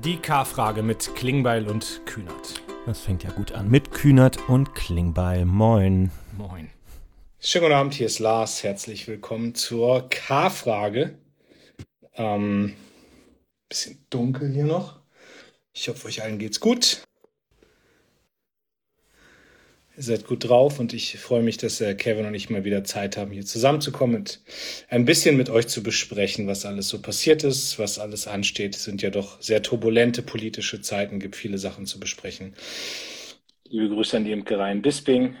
Die K-Frage mit Klingbeil und Kühnert. Das fängt ja gut an. Mit Kühnert und Klingbeil. Moin. Moin. Schönen guten Abend, hier ist Lars. Herzlich willkommen zur K-Frage. Ähm, bisschen dunkel hier noch. Ich hoffe, euch allen geht's gut. Ihr seid gut drauf und ich freue mich, dass Kevin und ich mal wieder Zeit haben, hier zusammenzukommen und ein bisschen mit euch zu besprechen, was alles so passiert ist, was alles ansteht. Es sind ja doch sehr turbulente politische Zeiten, gibt viele Sachen zu besprechen. Liebe Grüße an die Imkerei in Bisping,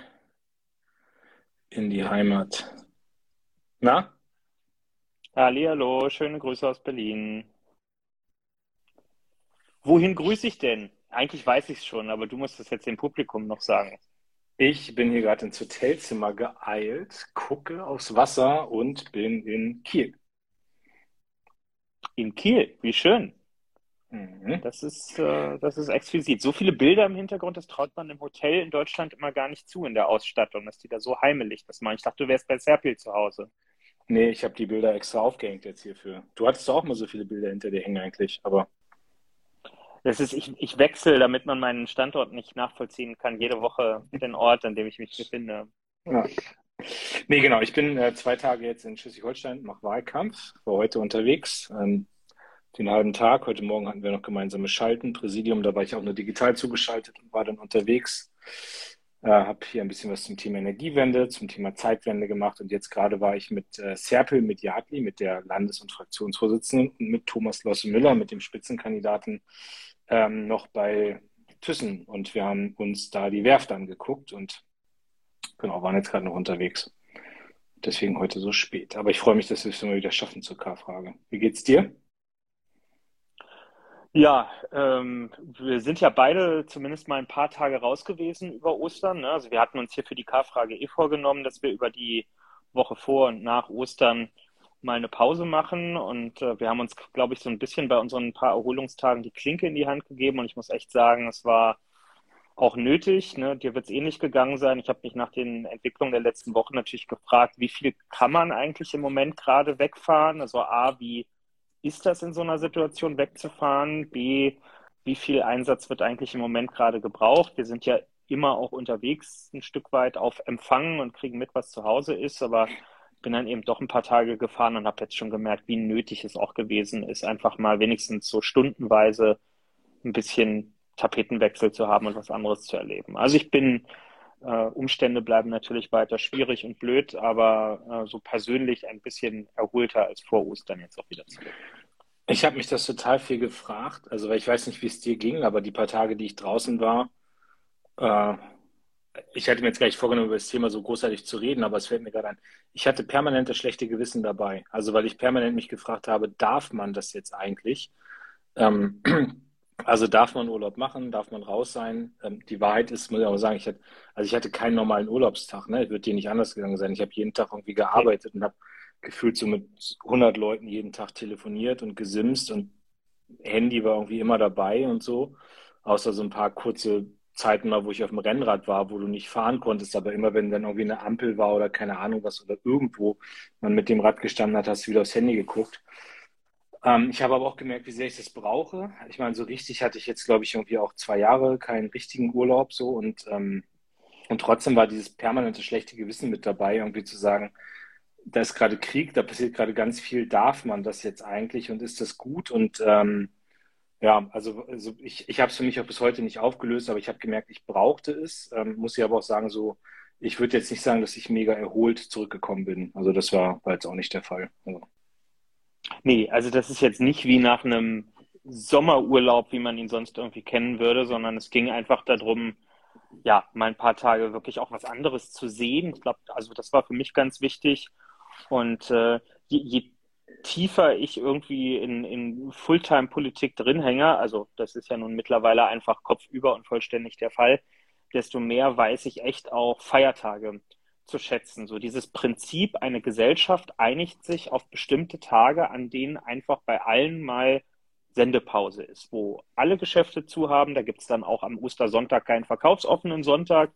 in die Heimat. Na? Hallo, schöne Grüße aus Berlin. Wohin grüße ich denn? Eigentlich weiß ich es schon, aber du musst es jetzt dem Publikum noch sagen. Ich bin hier gerade ins Hotelzimmer geeilt, gucke aufs Wasser und bin in Kiel. In Kiel, wie schön. Mhm. Das ist, äh, das ist exquisit. So viele Bilder im Hintergrund, das traut man im Hotel in Deutschland immer gar nicht zu in der Ausstattung, dass die da so heimelig das machen. Ich dachte, du wärst bei Serpil zu Hause. Nee, ich habe die Bilder extra aufgehängt jetzt hierfür. Du hattest auch mal so viele Bilder hinter dir hängen eigentlich, aber Das ist, ich, ich wechsle, damit man meinen Standort nicht nachvollziehen kann, jede Woche den Ort, an dem ich mich befinde. ja. Nee, genau. Ich bin äh, zwei Tage jetzt in Schleswig-Holstein, mache Wahlkampf, war heute unterwegs, ähm, den halben Tag. Heute Morgen hatten wir noch gemeinsame Schalten, Präsidium, da war ich auch nur digital zugeschaltet und war dann unterwegs. Äh, habe hier ein bisschen was zum Thema Energiewende, zum Thema Zeitwende gemacht und jetzt gerade war ich mit äh, Serpil Mediatli, mit der Landes- und Fraktionsvorsitzenden und mit Thomas Losse Müller, mit dem Spitzenkandidaten, ähm, noch bei Thyssen und wir haben uns da die Werft angeguckt und genau, waren jetzt gerade noch unterwegs. Deswegen heute so spät. Aber ich freue mich, dass wir es mal wieder schaffen zur K-Frage. Wie geht's dir? Ja, ähm, wir sind ja beide zumindest mal ein paar Tage raus gewesen über Ostern. Ne? Also wir hatten uns hier für die K-Frage eh vorgenommen, dass wir über die Woche vor und nach Ostern mal eine Pause machen. Und äh, wir haben uns, glaube ich, so ein bisschen bei unseren paar Erholungstagen die Klinke in die Hand gegeben. Und ich muss echt sagen, es war auch nötig. Ne? Dir wird es ähnlich gegangen sein. Ich habe mich nach den Entwicklungen der letzten Wochen natürlich gefragt, wie viel kann man eigentlich im Moment gerade wegfahren? Also A, wie ist das in so einer Situation wegzufahren? B, wie viel Einsatz wird eigentlich im Moment gerade gebraucht? Wir sind ja immer auch unterwegs ein Stück weit auf Empfang und kriegen mit, was zu Hause ist, aber bin dann eben doch ein paar Tage gefahren und habe jetzt schon gemerkt, wie nötig es auch gewesen ist, einfach mal wenigstens so stundenweise ein bisschen Tapetenwechsel zu haben und was anderes zu erleben. Also ich bin, äh, Umstände bleiben natürlich weiter schwierig und blöd, aber äh, so persönlich ein bisschen erholter als vor Ostern jetzt auch wieder zurück. Ich habe mich das total viel gefragt, also weil ich weiß nicht, wie es dir ging, aber die paar Tage, die ich draußen war, äh, ich hatte mir jetzt gleich vorgenommen, über das Thema so großartig zu reden, aber es fällt mir gerade ein. Ich hatte permanent das schlechte Gewissen dabei. Also weil ich permanent mich gefragt habe, darf man das jetzt eigentlich? Ähm, also darf man Urlaub machen, darf man raus sein? Ähm, die Wahrheit ist, muss ich auch sagen, ich hatte, also ich hatte keinen normalen Urlaubstag. Ne? Wird dir nicht anders gegangen sein. Ich habe jeden Tag irgendwie gearbeitet und habe gefühlt so mit 100 Leuten jeden Tag telefoniert und gesimst und Handy war irgendwie immer dabei und so. Außer so ein paar kurze Zeiten mal, wo ich auf dem Rennrad war, wo du nicht fahren konntest, aber immer wenn dann irgendwie eine Ampel war oder keine Ahnung was oder irgendwo man mit dem Rad gestanden hat, hast du wieder aufs Handy geguckt. Ähm, ich habe aber auch gemerkt, wie sehr ich das brauche. Ich meine, so richtig hatte ich jetzt, glaube ich, irgendwie auch zwei Jahre keinen richtigen Urlaub so und, ähm, und trotzdem war dieses permanente schlechte Gewissen mit dabei, irgendwie zu sagen, da ist gerade Krieg, da passiert gerade ganz viel, darf man das jetzt eigentlich und ist das gut? Und ähm, ja, also, also ich, ich habe es für mich auch bis heute nicht aufgelöst, aber ich habe gemerkt, ich brauchte es. Ähm, muss ich aber auch sagen, so, ich würde jetzt nicht sagen, dass ich mega erholt zurückgekommen bin. Also das war, war jetzt auch nicht der Fall. Also. Nee, also das ist jetzt nicht wie nach einem Sommerurlaub, wie man ihn sonst irgendwie kennen würde, sondern es ging einfach darum, ja, mal ein paar Tage wirklich auch was anderes zu sehen. Ich glaube, also das war für mich ganz wichtig. Und äh, je, je tiefer ich irgendwie in, in Fulltime-Politik drin hänge, also das ist ja nun mittlerweile einfach kopfüber und vollständig der Fall, desto mehr weiß ich echt auch Feiertage zu schätzen. So dieses Prinzip, eine Gesellschaft einigt sich auf bestimmte Tage, an denen einfach bei allen mal Sendepause ist, wo alle Geschäfte zu haben. Da gibt es dann auch am Ostersonntag keinen verkaufsoffenen Sonntag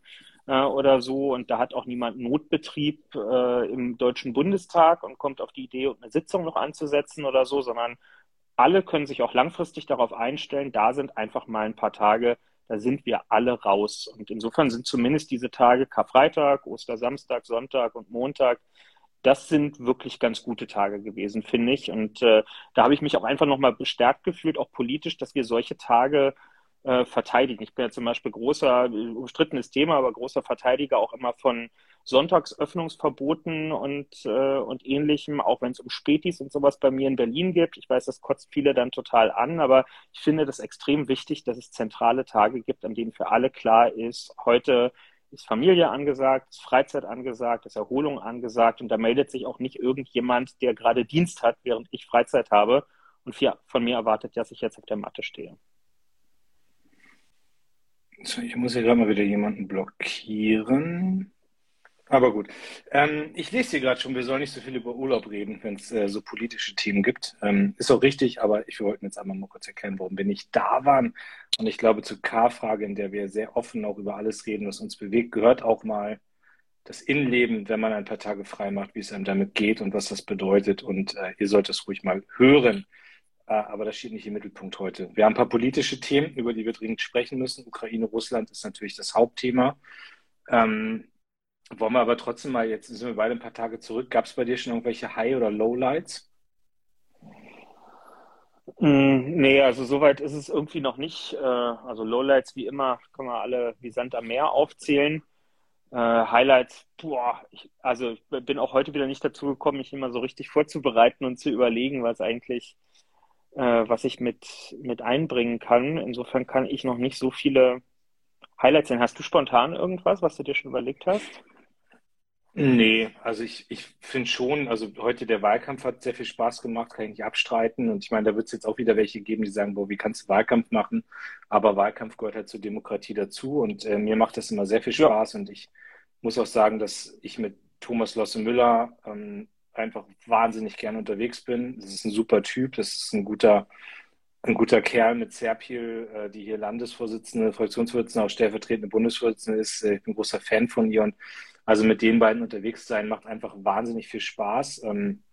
äh, oder so. Und da hat auch niemand Notbetrieb äh, im Deutschen Bundestag und kommt auf die Idee, eine Sitzung noch anzusetzen oder so, sondern alle können sich auch langfristig darauf einstellen, da sind einfach mal ein paar Tage, da sind wir alle raus. Und insofern sind zumindest diese Tage Karfreitag, Ostersamstag, Sonntag und Montag, das sind wirklich ganz gute Tage gewesen, finde ich. Und äh, da habe ich mich auch einfach nochmal bestärkt gefühlt, auch politisch, dass wir solche Tage äh, verteidigen. Ich bin ja zum Beispiel großer, umstrittenes Thema, aber großer Verteidiger auch immer von Sonntagsöffnungsverboten und, äh, und ähnlichem, auch wenn es um Spätis und sowas bei mir in Berlin gibt. Ich weiß, das kotzt viele dann total an, aber ich finde das extrem wichtig, dass es zentrale Tage gibt, an denen für alle klar ist, heute ist Familie angesagt, ist Freizeit angesagt, ist Erholung angesagt und da meldet sich auch nicht irgendjemand, der gerade Dienst hat, während ich Freizeit habe und von mir erwartet, dass ich jetzt auf der Matte stehe. Ich muss hier gerade mal wieder jemanden blockieren. Aber gut. Ähm, ich lese hier gerade schon, wir sollen nicht so viel über Urlaub reden, wenn es äh, so politische Themen gibt. Ähm, ist auch richtig, aber ich wollte jetzt einmal mal kurz erklären, warum wir nicht da waren. Und ich glaube, zur K-Frage, in der wir sehr offen auch über alles reden, was uns bewegt, gehört auch mal das Innenleben, wenn man ein paar Tage frei macht, wie es einem damit geht und was das bedeutet. Und äh, ihr sollt es ruhig mal hören. Äh, aber das steht nicht im Mittelpunkt heute. Wir haben ein paar politische Themen, über die wir dringend sprechen müssen. Ukraine, Russland ist natürlich das Hauptthema. Ähm, wollen wir aber trotzdem mal, jetzt sind wir beide ein paar Tage zurück. Gab es bei dir schon irgendwelche High- oder Lowlights? Mm, nee, also soweit ist es irgendwie noch nicht. Äh, also Lowlights wie immer können wir alle wie Sand am Meer aufzählen. Äh, Highlights, boah, ich, also ich bin auch heute wieder nicht dazu gekommen, mich immer so richtig vorzubereiten und zu überlegen, was eigentlich, was ich mit, mit einbringen kann. Insofern kann ich noch nicht so viele Highlights sehen. Hast du spontan irgendwas, was du dir schon überlegt hast? Nee, also ich, ich finde schon, also heute der Wahlkampf hat sehr viel Spaß gemacht, kann ich nicht abstreiten. Und ich meine, da wird es jetzt auch wieder welche geben, die sagen, boah, wie kannst du Wahlkampf machen? Aber Wahlkampf gehört halt zur Demokratie dazu und äh, mir macht das immer sehr viel Spaß. Ja. Und ich muss auch sagen, dass ich mit Thomas Losse Müller ähm, einfach wahnsinnig gern unterwegs bin. Das ist ein super Typ, das ist ein guter, ein guter Kerl mit Serpil, äh, die hier Landesvorsitzende, Fraktionsvorsitzende, auch stellvertretende Bundesvorsitzende ist. Äh, ich bin großer Fan von ihr und also mit den beiden unterwegs sein macht einfach wahnsinnig viel Spaß. Ähm,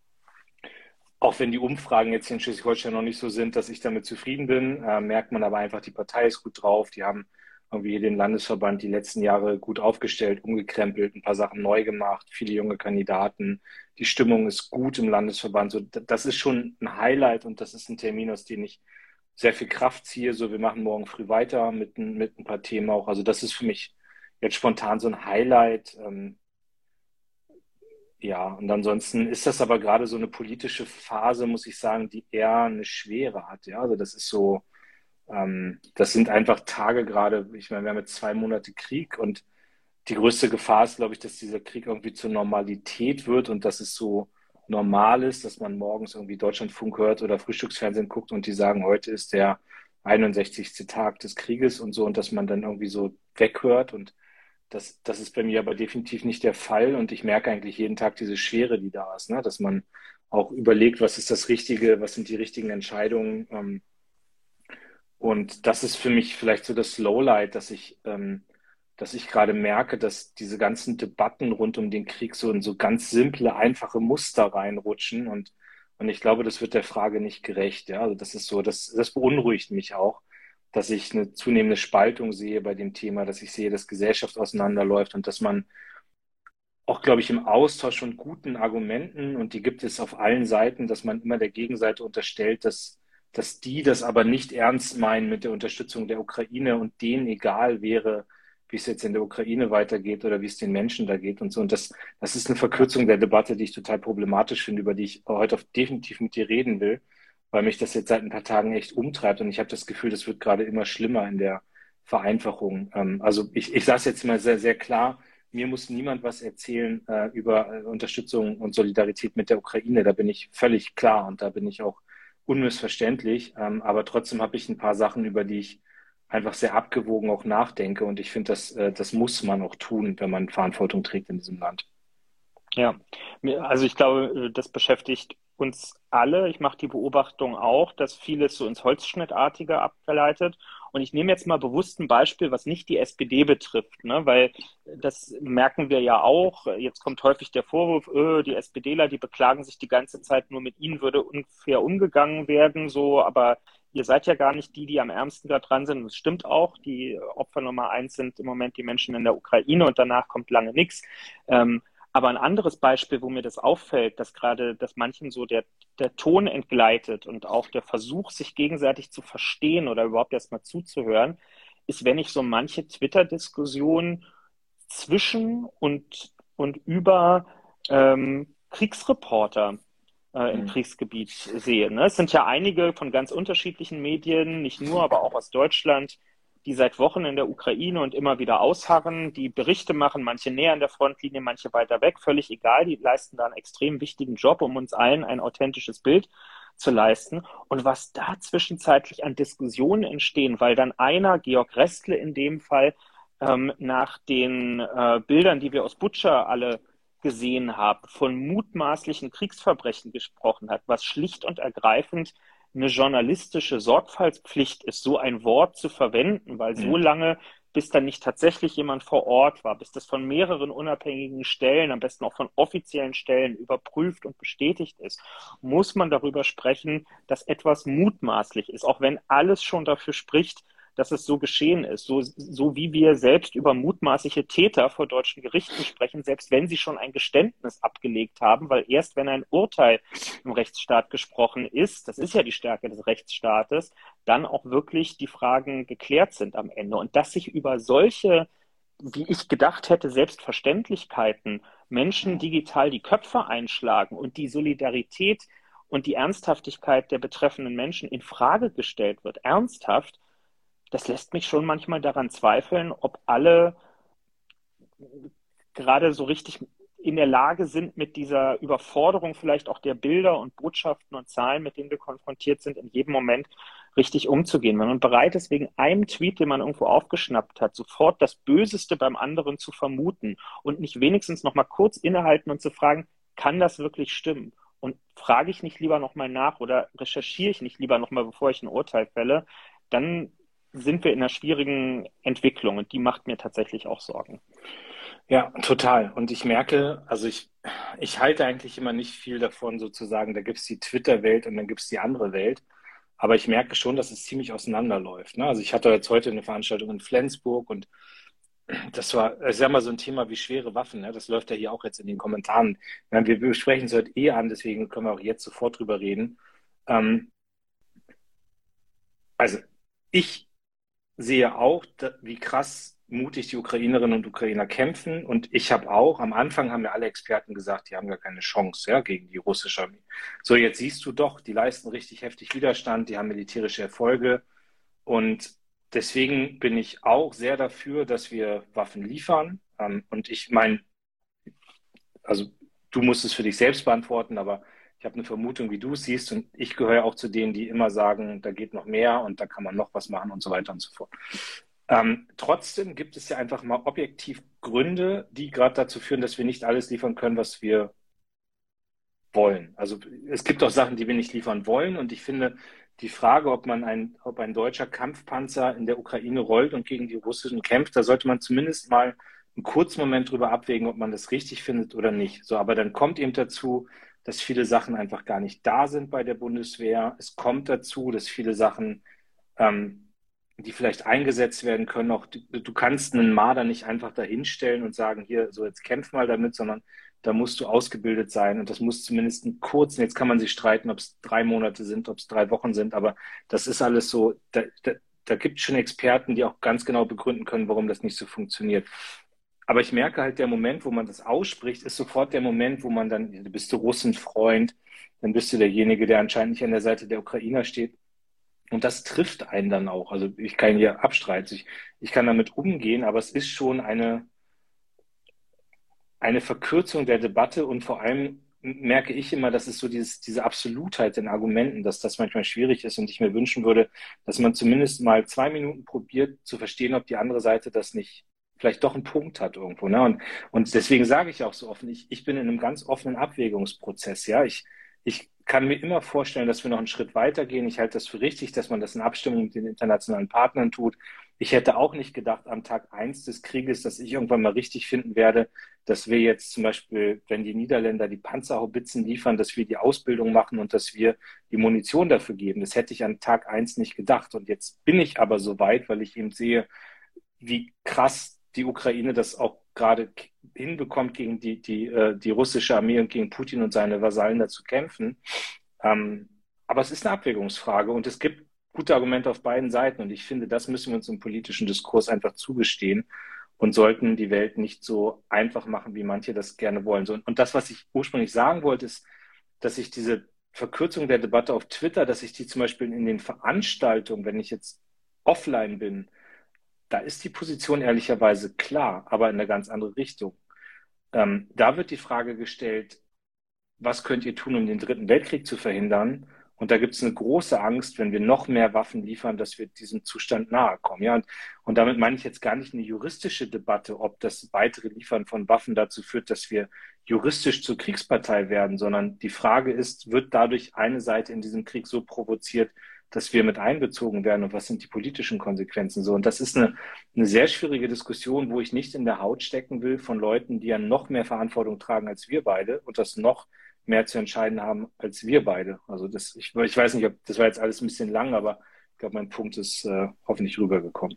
auch wenn die Umfragen jetzt hier in Schleswig-Holstein noch nicht so sind, dass ich damit zufrieden bin, äh, merkt man aber einfach, die Partei ist gut drauf. Die haben irgendwie den Landesverband die letzten Jahre gut aufgestellt, umgekrempelt, ein paar Sachen neu gemacht, viele junge Kandidaten. Die Stimmung ist gut im Landesverband. So, das ist schon ein Highlight und das ist ein Termin, aus dem ich sehr viel Kraft ziehe. So, wir machen morgen früh weiter mit, mit ein paar Themen auch. Also das ist für mich jetzt spontan so ein Highlight. Ähm, ja, und ansonsten ist das aber gerade so eine politische Phase, muss ich sagen, die eher eine Schwere hat. Ja, also das ist so, ähm, das sind einfach Tage gerade, ich meine, wir haben jetzt zwei Monate Krieg und die größte Gefahr ist, glaube ich, dass dieser Krieg irgendwie zur Normalität wird und dass es so normal ist, dass man morgens irgendwie Deutschlandfunk hört oder Frühstücksfernsehen guckt und die sagen, heute ist der 61. Tag des Krieges und so und dass man dann irgendwie so weghört und das, das ist bei mir aber definitiv nicht der Fall und ich merke eigentlich jeden Tag diese Schwere, die da ist, ne? dass man auch überlegt, was ist das Richtige, was sind die richtigen Entscheidungen. Ähm, und das ist für mich vielleicht so das Lowlight, dass ich, ähm, dass ich gerade merke, dass diese ganzen Debatten rund um den Krieg so in so ganz simple, einfache Muster reinrutschen und und ich glaube, das wird der Frage nicht gerecht. Ja, also das ist so, das, das beunruhigt mich auch, dass ich eine zunehmende Spaltung sehe bei dem Thema, dass ich sehe, dass Gesellschaft auseinanderläuft und dass man auch, glaube ich, im Austausch von guten Argumenten, und die gibt es auf allen Seiten, dass man immer der Gegenseite unterstellt, dass, dass die das aber nicht ernst meinen mit der Unterstützung der Ukraine und denen egal wäre, wie es jetzt in der Ukraine weitergeht oder wie es den Menschen da geht und so. Und das, das ist eine Verkürzung der Debatte, die ich total problematisch finde, über die ich heute definitiv mit dir reden will weil mich das jetzt seit ein paar Tagen echt umtreibt und ich habe das Gefühl, das wird gerade immer schlimmer in der Vereinfachung. Ähm, also ich, ich sage es jetzt mal sehr, sehr klar, mir muss niemand was erzählen äh, über äh, Unterstützung und Solidarität mit der Ukraine. Da bin ich völlig klar und da bin ich auch unmissverständlich. Ähm, aber trotzdem habe ich ein paar Sachen, über die ich einfach sehr abgewogen auch nachdenke. Und ich finde, das, äh, das muss man auch tun, wenn man Verantwortung trägt in diesem Land. Ja, also ich glaube, das beschäftigt uns alle. Ich mache die Beobachtung auch, dass vieles so ins Holzschnittartige abgeleitet Und ich nehme jetzt mal bewusst ein Beispiel, was nicht die SPD betrifft, ne? weil das merken wir ja auch. Jetzt kommt häufig der Vorwurf, öh, die SPDler, die beklagen sich die ganze Zeit nur mit ihnen würde unfair umgegangen werden, so, aber ihr seid ja gar nicht die, die am ärmsten da dran sind. Und das stimmt auch. Die Opfer Nummer eins sind im Moment die Menschen in der Ukraine und danach kommt lange nichts. Ähm, aber ein anderes Beispiel, wo mir das auffällt, dass gerade, dass manchen so der, der Ton entgleitet und auch der Versuch, sich gegenseitig zu verstehen oder überhaupt erstmal zuzuhören, ist, wenn ich so manche Twitter-Diskussionen zwischen und, und über ähm, Kriegsreporter äh, im mhm. Kriegsgebiet sehe. Ne? Es sind ja einige von ganz unterschiedlichen Medien, nicht nur, aber auch aus Deutschland, die seit Wochen in der Ukraine und immer wieder ausharren, die Berichte machen, manche näher an der Frontlinie, manche weiter weg, völlig egal. Die leisten da einen extrem wichtigen Job, um uns allen ein authentisches Bild zu leisten. Und was da zwischenzeitlich an Diskussionen entstehen, weil dann einer, Georg Restle in dem Fall, ähm, nach den äh, Bildern, die wir aus Butcher alle gesehen haben, von mutmaßlichen Kriegsverbrechen gesprochen hat, was schlicht und ergreifend eine journalistische Sorgfaltspflicht ist, so ein Wort zu verwenden, weil so lange, bis dann nicht tatsächlich jemand vor Ort war, bis das von mehreren unabhängigen Stellen, am besten auch von offiziellen Stellen überprüft und bestätigt ist, muss man darüber sprechen, dass etwas mutmaßlich ist, auch wenn alles schon dafür spricht, dass es so geschehen ist. So, so wie wir selbst über mutmaßliche Täter vor deutschen Gerichten sprechen, selbst wenn sie schon ein Geständnis abgelegt haben, weil erst wenn ein Urteil im Rechtsstaat gesprochen ist, das ist ja die Stärke des Rechtsstaates, dann auch wirklich die Fragen geklärt sind am Ende. Und dass sich über solche wie ich gedacht hätte, Selbstverständlichkeiten Menschen digital die Köpfe einschlagen und die Solidarität und die Ernsthaftigkeit der betreffenden Menschen in Frage gestellt wird, ernsthaft, das lässt mich schon manchmal daran zweifeln, ob alle gerade so richtig in der Lage sind, mit dieser Überforderung vielleicht auch der Bilder und Botschaften und Zahlen, mit denen wir konfrontiert sind, in jedem Moment richtig umzugehen. Wenn man bereit ist, wegen einem Tweet, den man irgendwo aufgeschnappt hat, sofort das Böseste beim anderen zu vermuten und nicht wenigstens noch mal kurz innehalten und zu fragen, kann das wirklich stimmen? Und frage ich nicht lieber noch mal nach oder recherchiere ich nicht lieber noch mal, bevor ich ein Urteil fälle, dann sind wir in einer schwierigen Entwicklung und die macht mir tatsächlich auch Sorgen. Ja, total. Und ich merke, also ich, ich halte eigentlich immer nicht viel davon, sozusagen, da gibt es die Twitter-Welt und dann gibt es die andere Welt. Aber ich merke schon, dass es ziemlich auseinanderläuft. Ne? Also ich hatte jetzt heute eine Veranstaltung in Flensburg und das war, ich sag mal, so ein Thema wie schwere Waffen. Ne? Das läuft ja hier auch jetzt in den Kommentaren. Wir besprechen es heute eh an, deswegen können wir auch jetzt sofort drüber reden. Ähm, also ich sehe auch, wie krass mutig die Ukrainerinnen und Ukrainer kämpfen. Und ich habe auch, am Anfang haben ja alle Experten gesagt, die haben gar keine Chance ja, gegen die russische Armee. So, jetzt siehst du doch, die leisten richtig heftig Widerstand, die haben militärische Erfolge. Und deswegen bin ich auch sehr dafür, dass wir Waffen liefern. Ähm, und ich meine, also du musst es für dich selbst beantworten, aber ich habe eine Vermutung, wie du es siehst, und ich gehöre auch zu denen, die immer sagen, da geht noch mehr und da kann man noch was machen und so weiter und so fort. Ähm, trotzdem gibt es ja einfach mal objektiv Gründe, die gerade dazu führen, dass wir nicht alles liefern können, was wir wollen. Also es gibt auch Sachen, die wir nicht liefern wollen. Und ich finde, die Frage, ob man ein, ob ein deutscher Kampfpanzer in der Ukraine rollt und gegen die russischen kämpft, da sollte man zumindest mal einen kurzen Moment drüber abwägen, ob man das richtig findet oder nicht. So, aber dann kommt eben dazu, dass viele Sachen einfach gar nicht da sind bei der Bundeswehr. Es kommt dazu, dass viele Sachen, ähm, die vielleicht eingesetzt werden können, auch du kannst einen Marder nicht einfach dahinstellen und sagen, hier, so jetzt kämpf mal damit, sondern da musst du ausgebildet sein und das muss zumindest einen kurzen, jetzt kann man sich streiten, ob es drei Monate sind, ob es drei Wochen sind, aber das ist alles so, da, da, da gibt es schon Experten, die auch ganz genau begründen können, warum das nicht so funktioniert. Aber ich merke halt, der Moment, wo man das ausspricht, ist sofort der Moment, wo man dann, du bist du Russenfreund, dann bist du derjenige, der anscheinend nicht an der Seite der Ukrainer steht. Und das trifft einen dann auch. Also ich kann hier abstreiten, ich, ich kann damit umgehen, aber es ist schon eine, eine Verkürzung der Debatte und vor allem merke ich immer, dass es so dieses, diese Absolutheit in Argumenten, dass das manchmal schwierig ist und ich mir wünschen würde, dass man zumindest mal zwei Minuten probiert zu verstehen, ob die andere Seite das nicht vielleicht doch einen Punkt hat irgendwo. Ne? Und, und deswegen sage ich auch so offen, ich, ich bin in einem ganz offenen Abwägungsprozess. Ja, ich, ich kann mir immer vorstellen, dass wir noch einen Schritt weiter gehen. Ich halte das für richtig, dass man das in Abstimmung mit den internationalen Partnern tut. Ich hätte auch nicht gedacht am Tag eins des Krieges, dass ich irgendwann mal richtig finden werde, dass wir jetzt zum Beispiel, wenn die Niederländer die Panzerhaubitzen liefern, dass wir die Ausbildung machen und dass wir die Munition dafür geben. Das hätte ich an Tag eins nicht gedacht. Und jetzt bin ich aber so weit, weil ich eben sehe, wie krass die Ukraine das auch gerade hinbekommt, gegen die, die, äh, die russische Armee und gegen Putin und seine Vasallen da zu kämpfen. Ähm, aber es ist eine Abwägungsfrage und es gibt gute Argumente auf beiden Seiten. Und ich finde, das müssen wir uns im politischen Diskurs einfach zugestehen und sollten die Welt nicht so einfach machen, wie manche das gerne wollen. Und das, was ich ursprünglich sagen wollte, ist, dass ich diese Verkürzung der Debatte auf Twitter, dass ich die zum Beispiel in den Veranstaltungen, wenn ich jetzt offline bin, da ist die Position ehrlicherweise klar, aber in eine ganz andere Richtung. Ähm, da wird die Frage gestellt, was könnt ihr tun, um den Dritten Weltkrieg zu verhindern? Und da gibt es eine große Angst, wenn wir noch mehr Waffen liefern, dass wir diesem Zustand nahe kommen. Ja, und, und damit meine ich jetzt gar nicht eine juristische Debatte, ob das weitere Liefern von Waffen dazu führt, dass wir juristisch zur Kriegspartei werden, sondern die Frage ist, wird dadurch eine Seite in diesem Krieg so provoziert, dass wir mit einbezogen werden und was sind die politischen Konsequenzen so. Und das ist eine, eine sehr schwierige Diskussion, wo ich nicht in der Haut stecken will von Leuten, die ja noch mehr Verantwortung tragen als wir beide und das noch mehr zu entscheiden haben als wir beide. Also das, ich, ich weiß nicht, ob das war jetzt alles ein bisschen lang, aber ich glaube, mein Punkt ist äh, hoffentlich rübergekommen.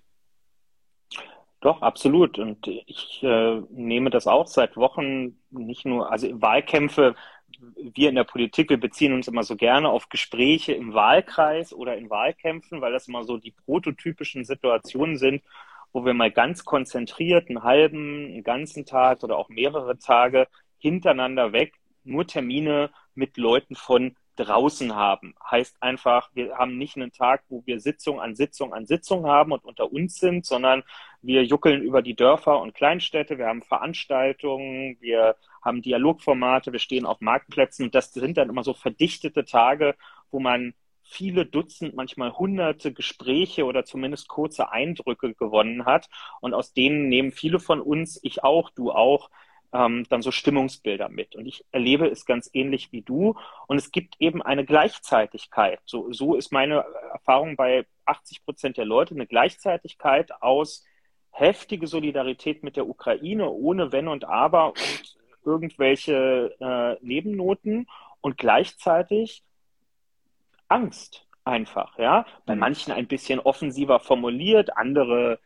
Doch, absolut. Und ich äh, nehme das auch seit Wochen nicht nur, also Wahlkämpfe wir in der Politik, wir beziehen uns immer so gerne auf Gespräche im Wahlkreis oder in Wahlkämpfen, weil das immer so die prototypischen Situationen sind, wo wir mal ganz konzentriert einen halben, einen ganzen Tag oder auch mehrere Tage hintereinander weg nur Termine mit Leuten von draußen haben. Heißt einfach, wir haben nicht einen Tag, wo wir Sitzung an Sitzung an Sitzung haben und unter uns sind, sondern wir juckeln über die Dörfer und Kleinstädte, wir haben Veranstaltungen, wir haben Dialogformate, wir stehen auf Marktplätzen und das sind dann immer so verdichtete Tage, wo man viele Dutzend, manchmal hunderte Gespräche oder zumindest kurze Eindrücke gewonnen hat. Und aus denen nehmen viele von uns, ich auch, du auch, ähm, dann so Stimmungsbilder mit. Und ich erlebe es ganz ähnlich wie du. Und es gibt eben eine Gleichzeitigkeit. So, so ist meine Erfahrung bei 80 Prozent der Leute, eine Gleichzeitigkeit aus heftige Solidarität mit der Ukraine, ohne Wenn und Aber und irgendwelche äh, Nebennoten und gleichzeitig Angst einfach, ja. Bei mhm. manchen ein bisschen offensiver formuliert, andere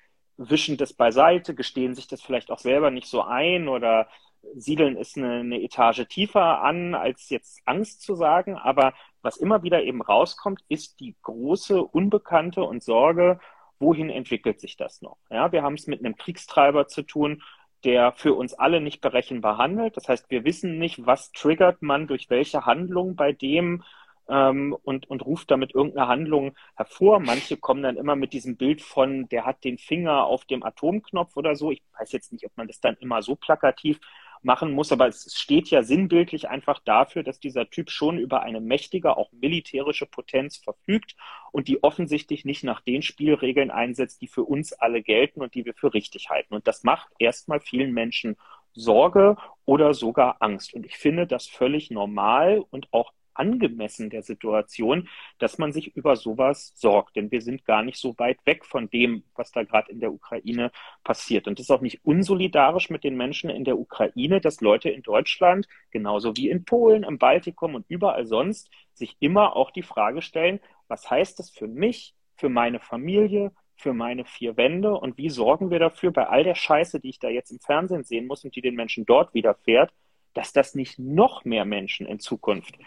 wischen das beiseite, gestehen sich das vielleicht auch selber nicht so ein oder siedeln es eine, eine Etage tiefer an, als jetzt Angst zu sagen. Aber was immer wieder eben rauskommt, ist die große Unbekannte und Sorge, wohin entwickelt sich das noch? Ja, wir haben es mit einem Kriegstreiber zu tun, der für uns alle nicht berechenbar handelt. Das heißt, wir wissen nicht, was triggert man durch welche Handlung bei dem, ähm, und, und ruft damit irgendeine Handlung hervor. Manche kommen dann immer mit diesem Bild von, der hat den Finger auf dem Atomknopf oder so. Ich weiß jetzt nicht, ob man das dann immer so plakativ machen muss, aber es steht ja sinnbildlich einfach dafür, dass dieser Typ schon über eine mächtige, auch militärische Potenz verfügt und die offensichtlich nicht nach den Spielregeln einsetzt, die für uns alle gelten und die wir für richtig halten. Und das macht erstmal vielen Menschen Sorge oder sogar Angst. Und ich finde das völlig normal und auch angemessen der Situation, dass man sich über sowas sorgt. Denn wir sind gar nicht so weit weg von dem, was da gerade in der Ukraine passiert. Und es ist auch nicht unsolidarisch mit den Menschen in der Ukraine, dass Leute in Deutschland, genauso wie in Polen, im Baltikum und überall sonst, sich immer auch die Frage stellen, was heißt das für mich, für meine Familie, für meine vier Wände und wie sorgen wir dafür bei all der Scheiße, die ich da jetzt im Fernsehen sehen muss und die den Menschen dort widerfährt, dass das nicht noch mehr Menschen in Zukunft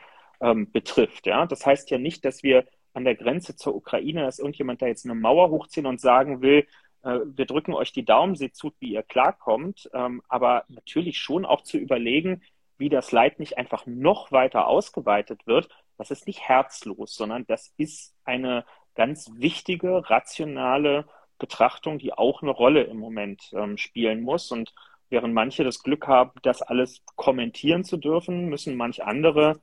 ähm, betrifft. Ja? Das heißt ja nicht, dass wir an der Grenze zur Ukraine, dass irgendjemand da jetzt eine Mauer hochziehen und sagen will, äh, wir drücken euch die Daumen, seht zu, wie ihr klarkommt, ähm, aber natürlich schon auch zu überlegen, wie das Leid nicht einfach noch weiter ausgeweitet wird. Das ist nicht herzlos, sondern das ist eine ganz wichtige, rationale Betrachtung, die auch eine Rolle im Moment ähm, spielen muss. Und während manche das Glück haben, das alles kommentieren zu dürfen, müssen manch andere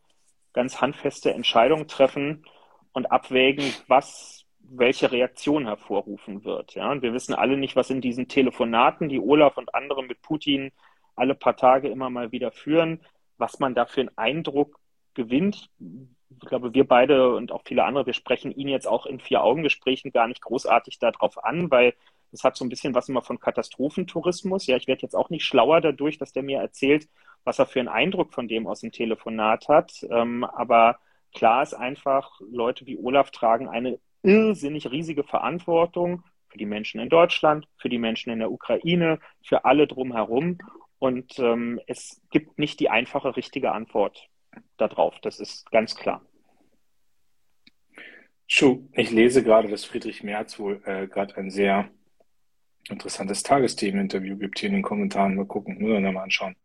ganz handfeste Entscheidungen treffen und abwägen, was welche Reaktion hervorrufen wird. Ja, und wir wissen alle nicht, was in diesen Telefonaten, die Olaf und andere mit Putin alle paar Tage immer mal wieder führen, was man da für einen Eindruck gewinnt, ich glaube, wir beide und auch viele andere, wir sprechen ihn jetzt auch in Vier-Augen-Gesprächen gar nicht großartig darauf an, weil das hat so ein bisschen was immer von Katastrophentourismus. Ja, ich werde jetzt auch nicht schlauer dadurch, dass der mir erzählt, was er für einen Eindruck von dem aus dem Telefonat hat. Ähm, aber klar ist einfach, Leute wie Olaf tragen eine irrsinnig riesige Verantwortung für die Menschen in Deutschland, für die Menschen in der Ukraine, für alle drumherum. Und ähm, es gibt nicht die einfache, richtige Antwort darauf. Das ist ganz klar. Ich lese gerade, dass Friedrich Merz wohl äh, gerade ein sehr interessantes Tagesthemeninterview gibt hier in den Kommentaren. Mal gucken, müssen wir mal anschauen.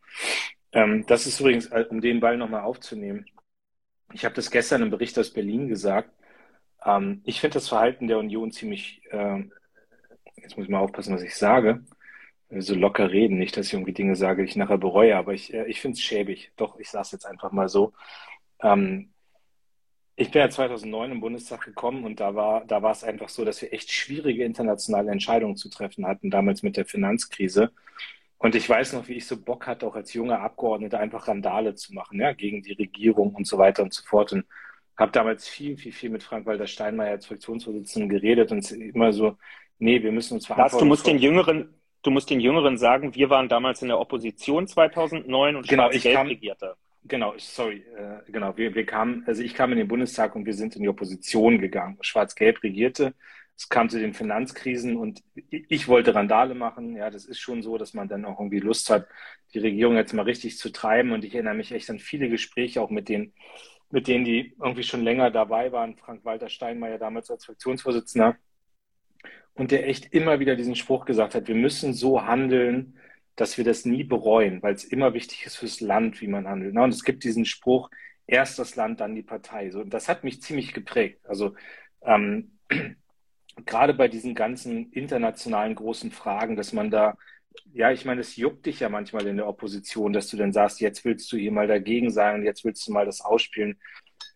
Ähm, das ist übrigens, äh, um den Ball nochmal aufzunehmen. Ich habe das gestern im Bericht aus Berlin gesagt. Ähm, ich finde das Verhalten der Union ziemlich, äh, jetzt muss ich mal aufpassen, was ich sage, so locker reden, nicht, dass ich irgendwie Dinge sage, die ich nachher bereue, aber ich, äh, ich finde es schäbig. Doch, ich sage es jetzt einfach mal so. Ähm, ich bin ja 2009 im Bundestag gekommen und da war, da war es einfach so, dass wir echt schwierige internationale Entscheidungen zu treffen hatten, damals mit der Finanzkrise. Und ich weiß noch, wie ich so Bock hatte, auch als junger Abgeordneter einfach Randale zu machen, ja, gegen die Regierung und so weiter und so fort. Und habe damals viel, viel, viel mit Frank-Walter Steinmeier als Fraktionsvorsitzenden geredet und immer so, nee, wir müssen uns verantworten. Du musst den Jüngeren, du musst den Jüngeren sagen, wir waren damals in der Opposition 2009 und genau, Schwarz-Gelb regierte. Genau, sorry, äh, genau. Wir, wir kamen, also ich kam in den Bundestag und wir sind in die Opposition gegangen. Schwarz-Gelb regierte. Es kam zu den Finanzkrisen und ich wollte Randale machen. Ja, das ist schon so, dass man dann auch irgendwie Lust hat, die Regierung jetzt mal richtig zu treiben. Und ich erinnere mich echt an viele Gespräche auch mit den, mit denen, die irgendwie schon länger dabei waren. Frank-Walter Steinmeier damals als Fraktionsvorsitzender. Und der echt immer wieder diesen Spruch gesagt hat, wir müssen so handeln, dass wir das nie bereuen, weil es immer wichtig ist fürs Land, wie man handelt. Und es gibt diesen Spruch, erst das Land, dann die Partei. So, und das hat mich ziemlich geprägt. Also ähm, gerade bei diesen ganzen internationalen großen Fragen, dass man da, ja, ich meine, es juckt dich ja manchmal in der Opposition, dass du dann sagst, jetzt willst du hier mal dagegen sein und jetzt willst du mal das ausspielen.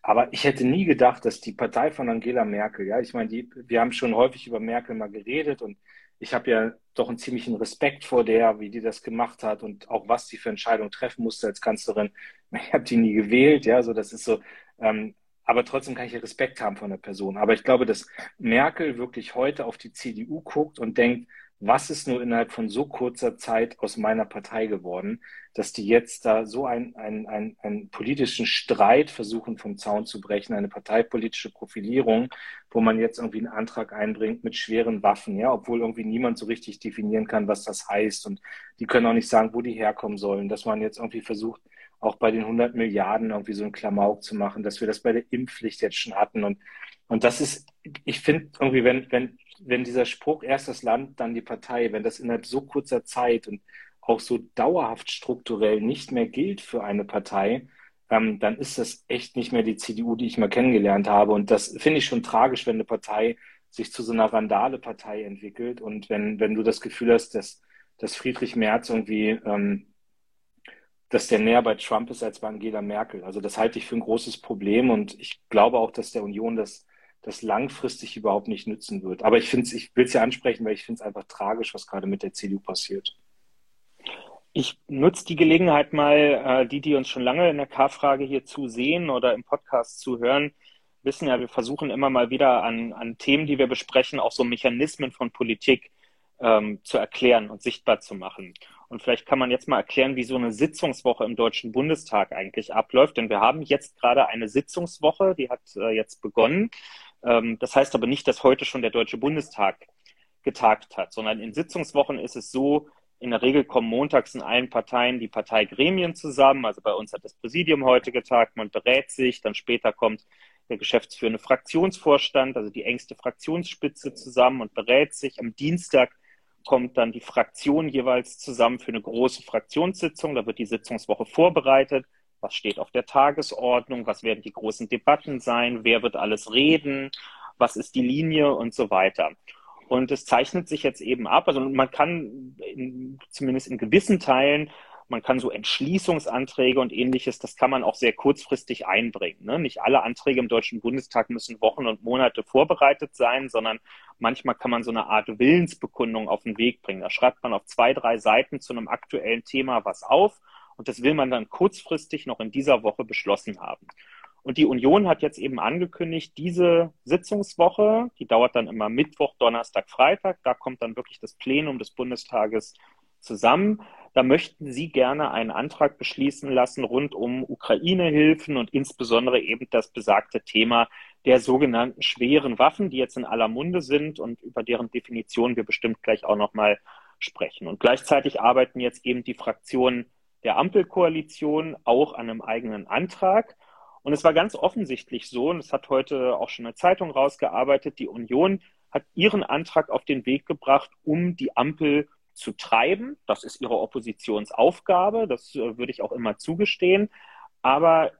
Aber ich hätte nie gedacht, dass die Partei von Angela Merkel, ja, ich meine, die, wir haben schon häufig über Merkel mal geredet und ich habe ja doch einen ziemlichen Respekt vor der, wie die das gemacht hat und auch was sie für Entscheidungen treffen musste als Kanzlerin. Ich habe die nie gewählt, ja, so das ist so. Ähm, aber trotzdem kann ich Respekt haben von der Person. Aber ich glaube, dass Merkel wirklich heute auf die CDU guckt und denkt, was ist nur innerhalb von so kurzer Zeit aus meiner Partei geworden, dass die jetzt da so einen ein, ein politischen Streit versuchen vom Zaun zu brechen, eine parteipolitische Profilierung, wo man jetzt irgendwie einen Antrag einbringt mit schweren Waffen, ja, obwohl irgendwie niemand so richtig definieren kann, was das heißt. Und die können auch nicht sagen, wo die herkommen sollen, dass man jetzt irgendwie versucht, auch bei den 100 Milliarden irgendwie so einen Klamauk zu machen, dass wir das bei der Impfpflicht jetzt schon hatten. Und und das ist, ich finde irgendwie, wenn, wenn wenn dieser Spruch erst das Land, dann die Partei, wenn das innerhalb so kurzer Zeit und auch so dauerhaft strukturell nicht mehr gilt für eine Partei, ähm, dann ist das echt nicht mehr die CDU, die ich mal kennengelernt habe. Und das finde ich schon tragisch, wenn eine Partei sich zu so einer Randale-Partei entwickelt und wenn, wenn du das Gefühl hast, dass, dass Friedrich Merz irgendwie, ähm, dass der näher bei Trump ist als bei Angela Merkel. Also das halte ich für ein großes Problem und ich glaube auch, dass der Union das das langfristig überhaupt nicht nützen wird. Aber ich finde ich will es ja ansprechen, weil ich finde es einfach tragisch, was gerade mit der CDU passiert. Ich nutze die Gelegenheit mal, äh, die, die uns schon lange in der K-Frage hier zusehen oder im Podcast zuhören, wissen ja, wir versuchen immer mal wieder an, an Themen, die wir besprechen, auch so Mechanismen von Politik ähm, zu erklären und sichtbar zu machen. Und vielleicht kann man jetzt mal erklären, wie so eine Sitzungswoche im Deutschen Bundestag eigentlich abläuft. Denn wir haben jetzt gerade eine Sitzungswoche, die hat äh, jetzt begonnen. Ähm, das heißt aber nicht, dass heute schon der Deutsche Bundestag getagt hat, sondern in Sitzungswochen ist es so, in der Regel kommen montags in allen Parteien die Parteigremien zusammen. Also bei uns hat das Präsidium heute getagt, man berät sich, dann später kommt der geschäftsführende Fraktionsvorstand, also die engste Fraktionsspitze zusammen und berät sich. Am Dienstag kommt dann die Fraktion jeweils zusammen für eine große Fraktionssitzung. Da wird die Sitzungswoche vorbereitet was steht auf der Tagesordnung, was werden die großen Debatten sein, wer wird alles reden, was ist die Linie und so weiter. Und es zeichnet sich jetzt eben ab, also man kann in, zumindest in gewissen Teilen, man kann so Entschließungsanträge und ähnliches, das kann man auch sehr kurzfristig einbringen. Ne? Nicht alle Anträge im Deutschen Bundestag müssen Wochen und Monate vorbereitet sein, sondern manchmal kann man so eine Art Willensbekundung auf den Weg bringen. Da schreibt man auf zwei, drei Seiten zu einem aktuellen Thema was auf und das will man dann kurzfristig noch in dieser Woche beschlossen haben. Und die Union hat jetzt eben angekündigt, diese Sitzungswoche, die dauert dann immer Mittwoch, Donnerstag, Freitag, da kommt dann wirklich das Plenum des Bundestages zusammen. Da möchten Sie gerne einen Antrag beschließen lassen rund um Ukraine-Hilfen und insbesondere eben das besagte Thema der sogenannten schweren Waffen, die jetzt in aller Munde sind und über deren Definition wir bestimmt gleich auch nochmal sprechen. Und gleichzeitig arbeiten jetzt eben die Fraktionen der Ampelkoalition auch an einem eigenen Antrag. Und es war ganz offensichtlich so, und es hat heute auch schon eine Zeitung rausgearbeitet, die Union hat ihren Antrag auf den Weg gebracht, um die Ampel zu treiben. Das ist ihre Oppositionsaufgabe, das äh, würde ich auch immer zugestehen. Aber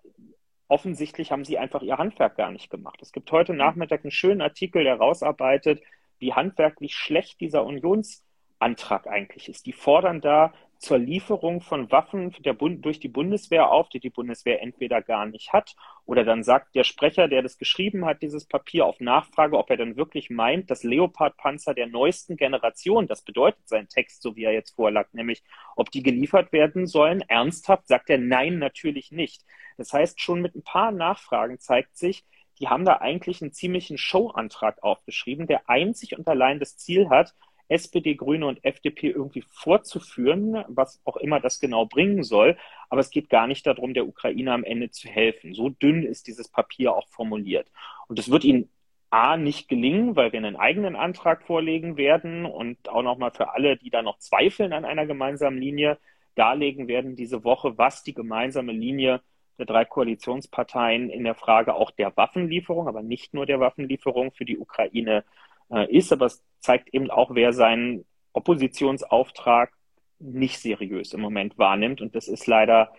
offensichtlich haben sie einfach ihr Handwerk gar nicht gemacht. Es gibt heute Nachmittag einen schönen Artikel, der rausarbeitet, wie handwerklich schlecht dieser Unionsantrag eigentlich ist. Die fordern da zur Lieferung von Waffen Bund, durch die Bundeswehr auf, die die Bundeswehr entweder gar nicht hat, oder dann sagt der Sprecher, der das geschrieben hat, dieses Papier auf Nachfrage, ob er dann wirklich meint, dass Leopard-Panzer der neuesten Generation, das bedeutet sein Text, so wie er jetzt vorlag, nämlich ob die geliefert werden sollen, ernsthaft, sagt er nein, natürlich nicht. Das heißt, schon mit ein paar Nachfragen zeigt sich, die haben da eigentlich einen ziemlichen Showantrag aufgeschrieben, der einzig und allein das Ziel hat, SPD, Grüne und FDP irgendwie vorzuführen, was auch immer das genau bringen soll. Aber es geht gar nicht darum, der Ukraine am Ende zu helfen. So dünn ist dieses Papier auch formuliert. Und es wird ihnen A nicht gelingen, weil wir einen eigenen Antrag vorlegen werden und auch nochmal für alle, die da noch zweifeln an einer gemeinsamen Linie, darlegen werden diese Woche, was die gemeinsame Linie der drei Koalitionsparteien in der Frage auch der Waffenlieferung, aber nicht nur der Waffenlieferung für die Ukraine äh, ist, aber es zeigt eben auch, wer seinen Oppositionsauftrag nicht seriös im Moment wahrnimmt. Und das ist leider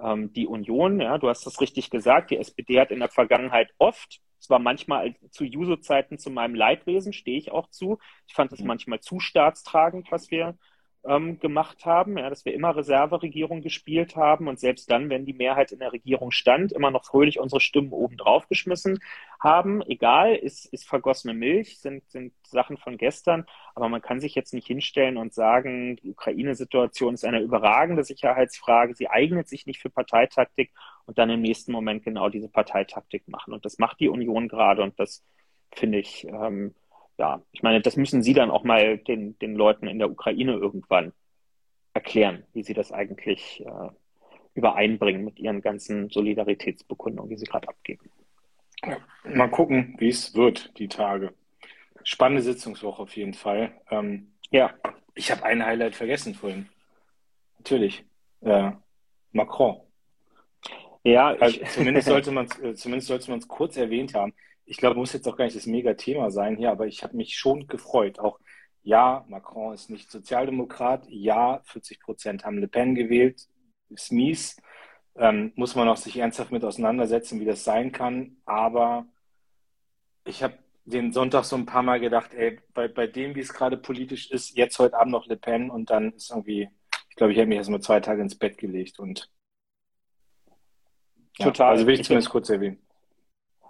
ähm, die Union. Ja, du hast das richtig gesagt. Die SPD hat in der Vergangenheit oft, zwar manchmal zu Juso-Zeiten zu meinem Leidwesen, stehe ich auch zu. Ich fand es mhm. manchmal zu staatstragend, was wir ähm, gemacht haben, ja, dass wir immer Reserveregierung gespielt haben und selbst dann, wenn die Mehrheit in der Regierung stand, immer noch fröhlich unsere Stimmen oben drauf geschmissen haben. Egal, ist, ist vergossene Milch, sind, sind Sachen von gestern, aber man kann sich jetzt nicht hinstellen und sagen, die Ukraine-Situation ist eine überragende Sicherheitsfrage, sie eignet sich nicht für Parteitaktik und dann im nächsten Moment genau diese Parteitaktik machen. Und das macht die Union gerade und das finde ich ähm, ja, ich meine, das müssen Sie dann auch mal den, den Leuten in der Ukraine irgendwann erklären, wie Sie das eigentlich äh, übereinbringen mit Ihren ganzen Solidaritätsbekundungen, die Sie gerade abgeben. Ja, mal gucken, wie es wird, die Tage. Spannende Sitzungswoche auf jeden Fall. Ähm, ja, ich habe ein Highlight vergessen vorhin. Natürlich. Äh, Macron. Ja, also, zumindest sollte man äh, zumindest sollte man es kurz erwähnt haben ich glaube, muss jetzt auch gar nicht das Mega-Thema sein hier, aber ich habe mich schon gefreut. Auch ja, Macron ist nicht Sozialdemokrat. Ja, 40 Prozent haben Le Pen gewählt. Ist mies. Ähm, muss man auch sich ernsthaft mit auseinandersetzen, wie das sein kann. Aber ich habe den Sonntag so ein paar Mal gedacht, ey, bei, bei dem, wie es gerade politisch ist, jetzt heute Abend noch Le Pen und dann ist irgendwie, ich glaube, ich habe mich erst mal zwei Tage ins Bett gelegt und ja, Total. Also will ich, ich zumindest kurz erwähnen.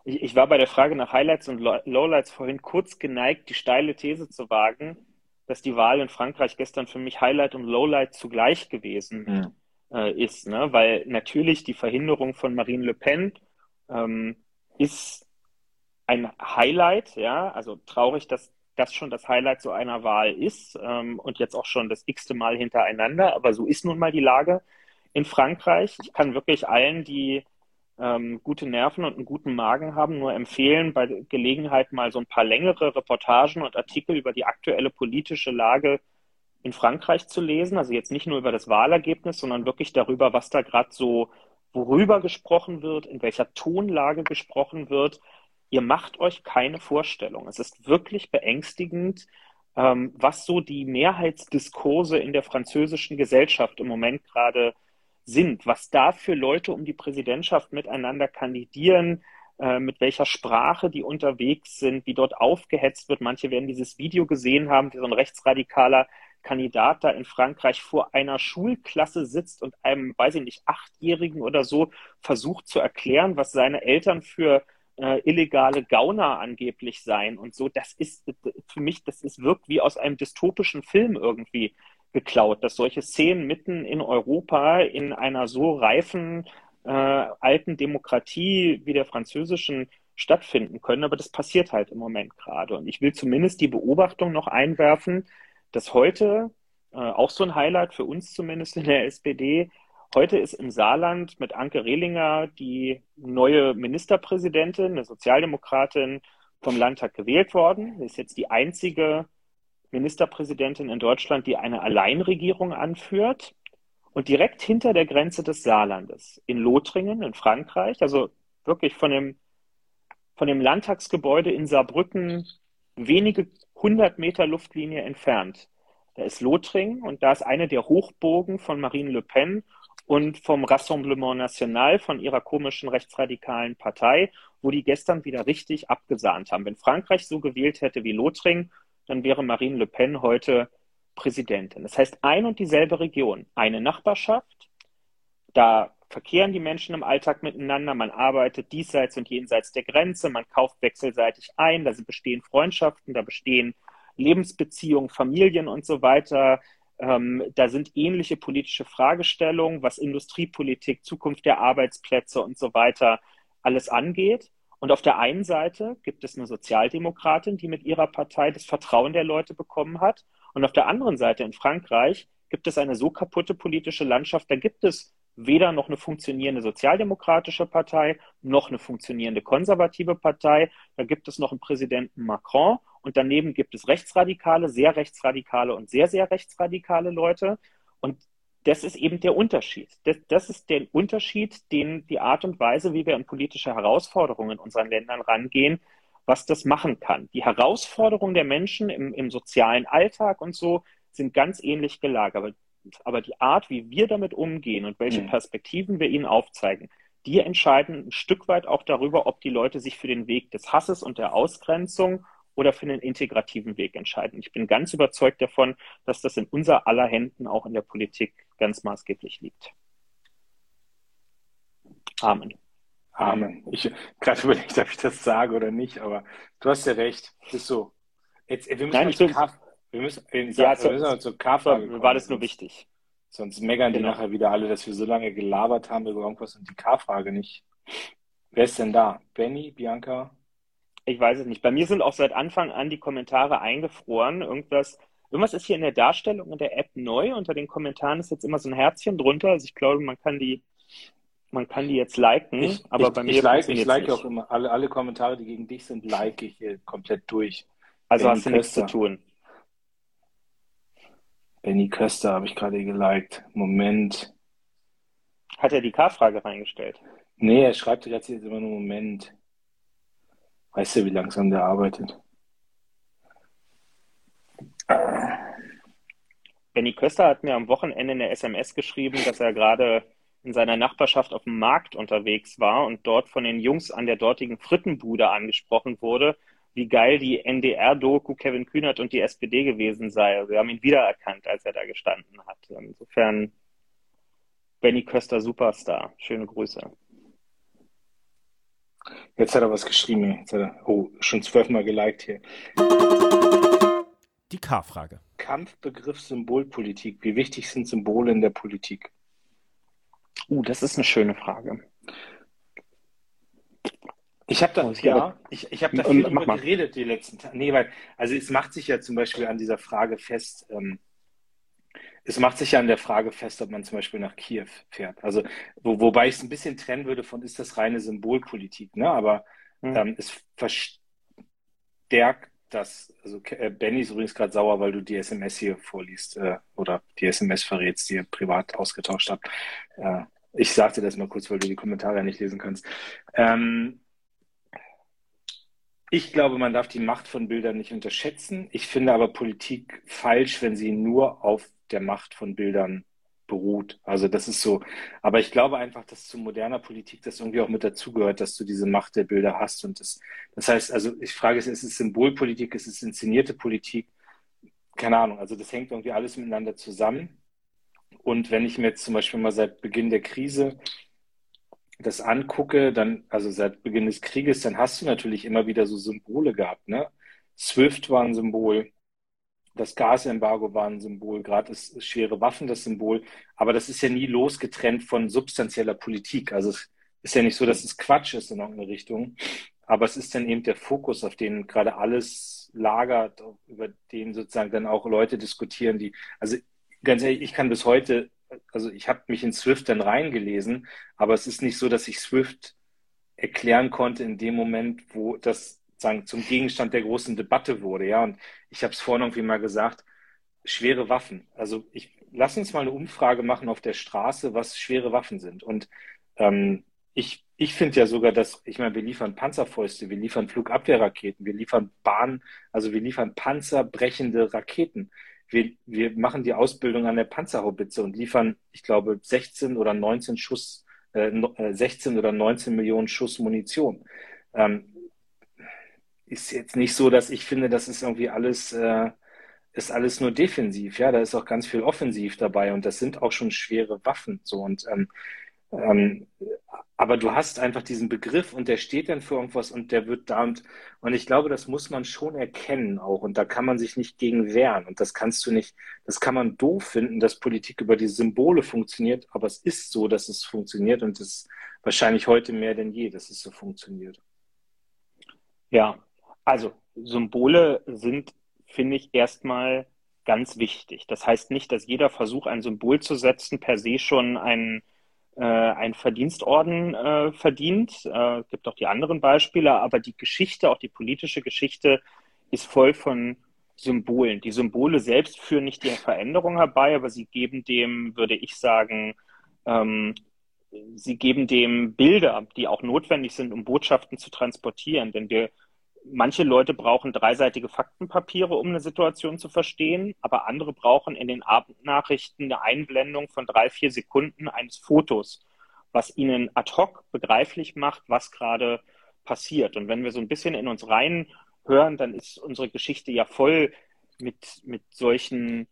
Ich, ich war bei der Frage nach Highlights und Lowlights vorhin kurz geneigt, die steile These zu wagen, dass die Wahl in Frankreich gestern für mich Highlight und Lowlight zugleich gewesen mhm. äh, ist. Ne? Weil natürlich die Verhinderung von Marine Le Pen ähm, ist ein Highlight, ja, also traurig, dass das schon das Highlight so einer Wahl ist ähm, und jetzt auch schon das x-te Mal hintereinander, aber so ist nun mal die Lage in Frankreich. Ich kann wirklich allen, die ähm, gute Nerven und einen guten Magen haben, nur empfehlen, bei Gelegenheit mal so ein paar längere Reportagen und Artikel über die aktuelle politische Lage in Frankreich zu lesen. Also jetzt nicht nur über das Wahlergebnis, sondern wirklich darüber, was da gerade so, worüber gesprochen wird, in welcher Tonlage gesprochen wird. Ihr macht euch keine Vorstellung. Es ist wirklich beängstigend, ähm, was so die Mehrheitsdiskurse in der französischen Gesellschaft im Moment gerade sind, was da für Leute um die Präsidentschaft miteinander kandidieren, äh, mit welcher Sprache die unterwegs sind, wie dort aufgehetzt wird. Manche werden dieses Video gesehen haben, wie so ein rechtsradikaler Kandidat da in Frankreich vor einer Schulklasse sitzt und einem, weiß ich nicht, Achtjährigen oder so versucht zu erklären, was seine Eltern für äh, illegale Gauner angeblich seien und so. Das ist für mich, das ist wirkt wie aus einem dystopischen Film irgendwie geklaut, dass solche Szenen mitten in Europa in einer so reifen äh, alten Demokratie wie der französischen stattfinden können. Aber das passiert halt im Moment gerade. Und ich will zumindest die Beobachtung noch einwerfen, dass heute, äh, auch so ein Highlight für uns zumindest in der SPD, heute ist im Saarland mit Anke Rehlinger die neue Ministerpräsidentin, eine Sozialdemokratin vom Landtag gewählt worden. Sie ist jetzt die einzige Ministerpräsidentin in Deutschland, die eine Alleinregierung anführt. Und direkt hinter der Grenze des Saarlandes, in Lothringen in Frankreich, also wirklich von dem von dem Landtagsgebäude in Saarbrücken wenige hundert Meter Luftlinie entfernt. Da ist Lothringen und da ist eine der Hochburgen von Marine Le Pen und vom Rassemblement National, von ihrer komischen rechtsradikalen Partei, wo die gestern wieder richtig abgesahnt haben. Wenn Frankreich so gewählt hätte wie Lothringen, dann wäre Marine Le Pen heute Präsidentin. Das heißt, ein und dieselbe Region, eine Nachbarschaft, da verkehren die Menschen im Alltag miteinander, man arbeitet diesseits und jenseits der Grenze, man kauft wechselseitig ein, da bestehen Freundschaften, da bestehen Lebensbeziehungen, Familien und so weiter. Ähm, da sind ähnliche politische Fragestellungen, was Industriepolitik, Zukunft der Arbeitsplätze und so weiter alles angeht. Und auf der einen Seite gibt es eine Sozialdemokratin, die mit ihrer Partei das Vertrauen der Leute bekommen hat. Und auf der anderen Seite in Frankreich gibt es eine so kaputte politische Landschaft, da gibt es weder noch eine funktionierende sozialdemokratische Partei noch eine funktionierende konservative Partei. Da gibt es noch einen Präsidenten Macron und daneben gibt es rechtsradikale, sehr rechtsradikale und sehr, sehr rechtsradikale Leute. Und das ist eben der Unterschied. Das, das ist der Unterschied, den die Art und Weise, wie wir an politische Herausforderungen in unseren Ländern rangehen, was das machen kann. Die Herausforderungen der Menschen im, im sozialen Alltag und so sind ganz ähnlich gelagert aber die Art, wie wir damit umgehen und welche mhm. Perspektiven wir ihnen aufzeigen, die entscheiden ein Stück weit auch darüber, ob die Leute sich für den Weg des Hasses und der Ausgrenzung oder für einen integrativen Weg entscheiden. Ich bin ganz überzeugt davon, dass das in unser aller Händen auch in der Politik ganz maßgeblich liegt. Amen. Amen. Ich gerade überlegt, ob ich das sage oder nicht, aber du hast ja recht. Das ist so. Jetzt, wir müssen Nein, ich will, wir müssen, ja, wir müssen zur K-Frage War das nur wichtig? Sonst meckern die genau. nachher wieder alle, dass wir so lange gelabert haben über irgendwas und die K-Frage nicht. Wer ist denn da? Benny, Bianca? Ich weiß es nicht. Bei mir sind auch seit Anfang an die Kommentare eingefroren. Irgendwas, irgendwas ist hier in der Darstellung in der App neu. Unter den Kommentaren ist jetzt immer so ein Herzchen drunter. Also ich glaube, man kann die, man kann die jetzt liken. Ich, aber ich, bei mir ich like, ich like auch immer alle, alle Kommentare, die gegen dich sind, like ich hier komplett durch. Also Benny hast du nichts zu tun. Benny Köster habe ich gerade geliked. Moment. Hat er die K-Frage reingestellt? Nee, er schreibt jetzt immer nur Moment. Weißt du, wie langsam der arbeitet? Benny Köster hat mir am Wochenende eine SMS geschrieben, dass er gerade in seiner Nachbarschaft auf dem Markt unterwegs war und dort von den Jungs an der dortigen Frittenbude angesprochen wurde, wie geil die NDR-Doku Kevin Kühnert und die SPD gewesen sei. Also wir haben ihn wiedererkannt, als er da gestanden hat. Insofern Benny Köster Superstar. Schöne Grüße. Jetzt hat er was geschrieben. Jetzt hat er, oh, schon zwölfmal geliked hier. Die K-Frage. Kampfbegriff Symbolpolitik. Wie wichtig sind Symbole in der Politik? Uh, das ist eine schöne Frage. Ich habe da, ja, ich, ich hab da viel drüber geredet die letzten Tage. Nee, weil, also es macht sich ja zum Beispiel an dieser Frage fest, ähm, es macht sich ja an der Frage fest, ob man zum Beispiel nach Kiew fährt. Also, wo, wobei ich es ein bisschen trennen würde von, ist das reine Symbolpolitik, ne? Aber mhm. ähm, es verstärkt das, also äh, Benny ist übrigens gerade sauer, weil du die SMS hier vorliest äh, oder die SMS verrätst, die ihr privat ausgetauscht habt. Äh, ich sagte das mal kurz, weil du die Kommentare nicht lesen kannst. Ähm, ich glaube, man darf die Macht von Bildern nicht unterschätzen. Ich finde aber Politik falsch, wenn sie nur auf der Macht von Bildern beruht. Also das ist so. Aber ich glaube einfach, dass zu moderner Politik das irgendwie auch mit dazugehört, dass du diese Macht der Bilder hast. Und das, das heißt, also ich frage es, ist es Symbolpolitik, ist es inszenierte Politik? Keine Ahnung. Also das hängt irgendwie alles miteinander zusammen. Und wenn ich mir jetzt zum Beispiel mal seit Beginn der Krise das angucke, dann, also seit Beginn des Krieges, dann hast du natürlich immer wieder so Symbole gehabt, ne? Swift war ein Symbol das Gasembargo war ein Symbol, gerade ist, schwere Waffen das Symbol, aber das ist ja nie losgetrennt von substanzieller Politik. Also es ist ja nicht so, dass es Quatsch ist in irgendeine Richtung, aber es ist dann eben der Fokus, auf den gerade alles lagert, über den sozusagen dann auch Leute diskutieren, die, also ganz ehrlich, ich kann bis heute, also ich habe mich in Swift dann reingelesen, aber es ist nicht so, dass ich Swift erklären konnte in dem Moment, wo das sagen, zum Gegenstand der großen Debatte wurde. Ja, und ich habe es vorhin irgendwie mal gesagt, schwere Waffen. Also ich lass uns mal eine Umfrage machen auf der Straße, was schwere Waffen sind. Und ähm, ich, ich finde ja sogar, dass, ich meine, wir liefern Panzerfäuste, wir liefern Flugabwehrraketen, wir liefern Bahn, also wir liefern panzerbrechende Raketen. Wir, wir machen die Ausbildung an der Panzerhaubitze und liefern, ich glaube, 16 oder 19 Schuss, äh, 16 äh, oder 19 Millionen Schuss Munition. Ähm, ist jetzt nicht so, dass ich finde, das ist irgendwie alles, äh, ist alles nur defensiv. Ja, da ist auch ganz viel offensiv dabei und das sind auch schon schwere Waffen. So und ähm, ähm, aber du hast einfach diesen Begriff und der steht dann für irgendwas und der wird da und, und ich glaube, das muss man schon erkennen auch und da kann man sich nicht gegen wehren und das kannst du nicht, das kann man doof finden, dass Politik über die Symbole funktioniert, aber es ist so, dass es funktioniert und es ist wahrscheinlich heute mehr denn je, dass es so funktioniert. Ja, also Symbole sind, finde ich, erstmal ganz wichtig. Das heißt nicht, dass jeder Versuch, ein Symbol zu setzen, per se schon einen, äh, einen Verdienstorden äh, verdient. Äh, es gibt auch die anderen Beispiele, aber die Geschichte, auch die politische Geschichte, ist voll von Symbolen. Die Symbole selbst führen nicht die Veränderung herbei, aber sie geben dem, würde ich sagen, ähm, sie geben dem Bilder, die auch notwendig sind, um Botschaften zu transportieren. Denn wir manche Leute brauchen dreiseitige Faktenpapiere, um eine Situation zu verstehen, aber andere brauchen in den Abendnachrichten eine Einblendung von drei, vier Sekunden eines Fotos, was ihnen ad hoc begreiflich macht, was gerade passiert. Und wenn wir so ein bisschen in uns reinhören, dann ist unsere Geschichte ja voll mit, mit solchen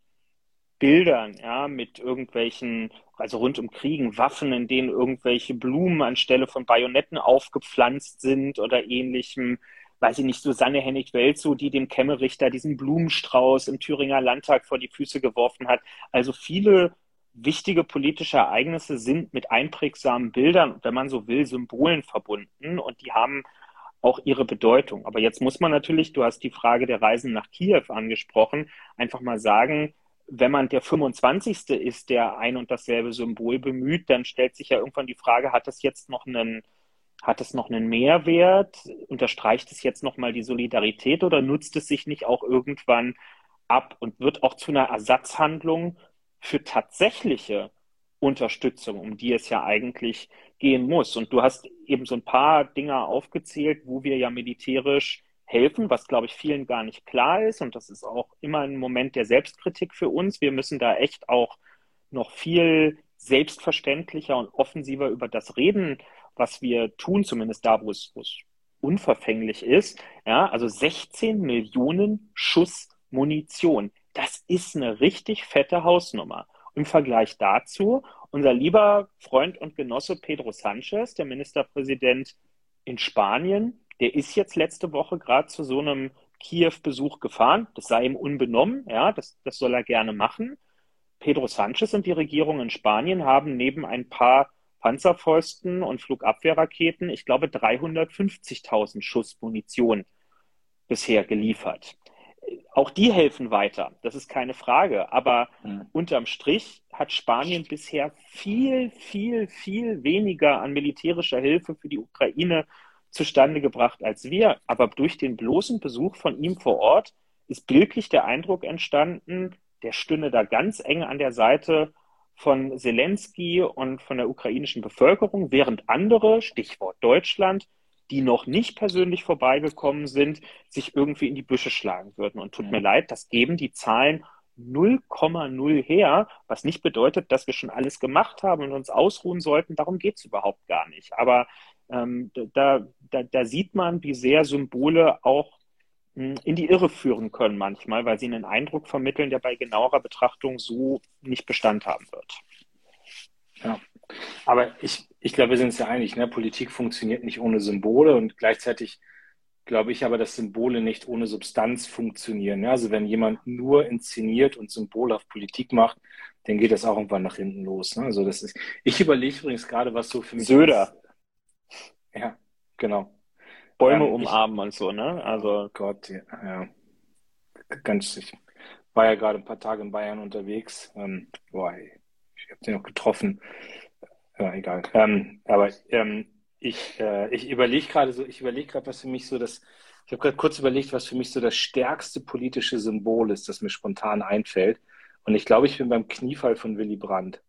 Bildern, ja, mit irgendwelchen, also rund um Kriegen, Waffen, in denen irgendwelche Blumen anstelle von Bajonetten aufgepflanzt sind oder ähnlichem weiß ich nicht, Susanne Hennig-Welzow, die dem Kemmerich da diesen Blumenstrauß im Thüringer Landtag vor die Füße geworfen hat. Also viele wichtige politische Ereignisse sind mit einprägsamen Bildern, wenn man so will, Symbolen verbunden und die haben auch ihre Bedeutung. Aber jetzt muss man natürlich, du hast die Frage der Reisen nach Kiew angesprochen, einfach mal sagen, wenn man der 25. ist, der ein und dasselbe Symbol bemüht, dann stellt sich ja irgendwann die Frage, hat das jetzt noch einen hat es noch einen Mehrwert? Unterstreicht es jetzt nochmal die Solidarität oder nutzt es sich nicht auch irgendwann ab und wird auch zu einer Ersatzhandlung für tatsächliche Unterstützung, um die es ja eigentlich gehen muss? Und du hast eben so ein paar Dinge aufgezählt, wo wir ja militärisch helfen, was, glaube ich, vielen gar nicht klar ist. Und das ist auch immer ein Moment der Selbstkritik für uns. Wir müssen da echt auch noch viel selbstverständlicher und offensiver über das reden, was wir tun, zumindest da, wo es, wo es unverfänglich ist. Ja, also 16 Millionen Schuss Munition. Das ist eine richtig fette Hausnummer. Im Vergleich dazu, unser lieber Freund und Genosse Pedro Sanchez, der Ministerpräsident in Spanien, der ist jetzt letzte Woche gerade zu so einem Kiew-Besuch gefahren. Das sei ihm unbenommen, ja, das, das soll er gerne machen. Pedro Sanchez und die Regierung in Spanien haben neben ein paar Panzerpfosten und Flugabwehrraketen, ich glaube, 350.000 Schuss Munition bisher geliefert. Auch die helfen weiter, das ist keine Frage. Aber mhm. unterm Strich hat Spanien bisher viel, viel, viel weniger an militärischer Hilfe für die Ukraine zustande gebracht als wir. Aber durch den bloßen Besuch von ihm vor Ort ist bildlich der Eindruck entstanden, der stünde da ganz eng an der Seite von Zelensky und von der ukrainischen Bevölkerung, während andere, Stichwort Deutschland, die noch nicht persönlich vorbeigekommen sind, sich irgendwie in die Büsche schlagen würden. Und tut mir leid, das geben die Zahlen 0,0 her, was nicht bedeutet, dass wir schon alles gemacht haben und uns ausruhen sollten. Darum geht es überhaupt gar nicht. Aber ähm, da, da, da sieht man, wie sehr Symbole auch in die Irre führen können manchmal, weil sie einen Eindruck vermitteln, der bei genauerer Betrachtung so nicht Bestand haben wird. Ja, aber ich, ich glaube, wir sind uns ja einig, ne? Politik funktioniert nicht ohne Symbole und gleichzeitig glaube ich aber, dass Symbole nicht ohne Substanz funktionieren. Ja, also wenn jemand nur inszeniert und symbolhaft Politik macht, dann geht das auch irgendwann nach hinten los. Ne? Also das ist, ich überlege übrigens gerade, was so für mich. Söder. Ist. Ja, genau. Bäume ähm, umarmen ich, und so, ne? Also. Oh Gott, ja, ja. Ganz, ich war ja gerade ein paar Tage in Bayern unterwegs. Ähm, boah, ich habe den noch getroffen. Ja, egal. Ähm, aber ähm, ich, äh, ich überlege gerade so, ich überlege gerade, was für mich so das, ich habe gerade kurz überlegt, was für mich so das stärkste politische Symbol ist, das mir spontan einfällt. Und ich glaube, ich bin beim Kniefall von Willy Brandt.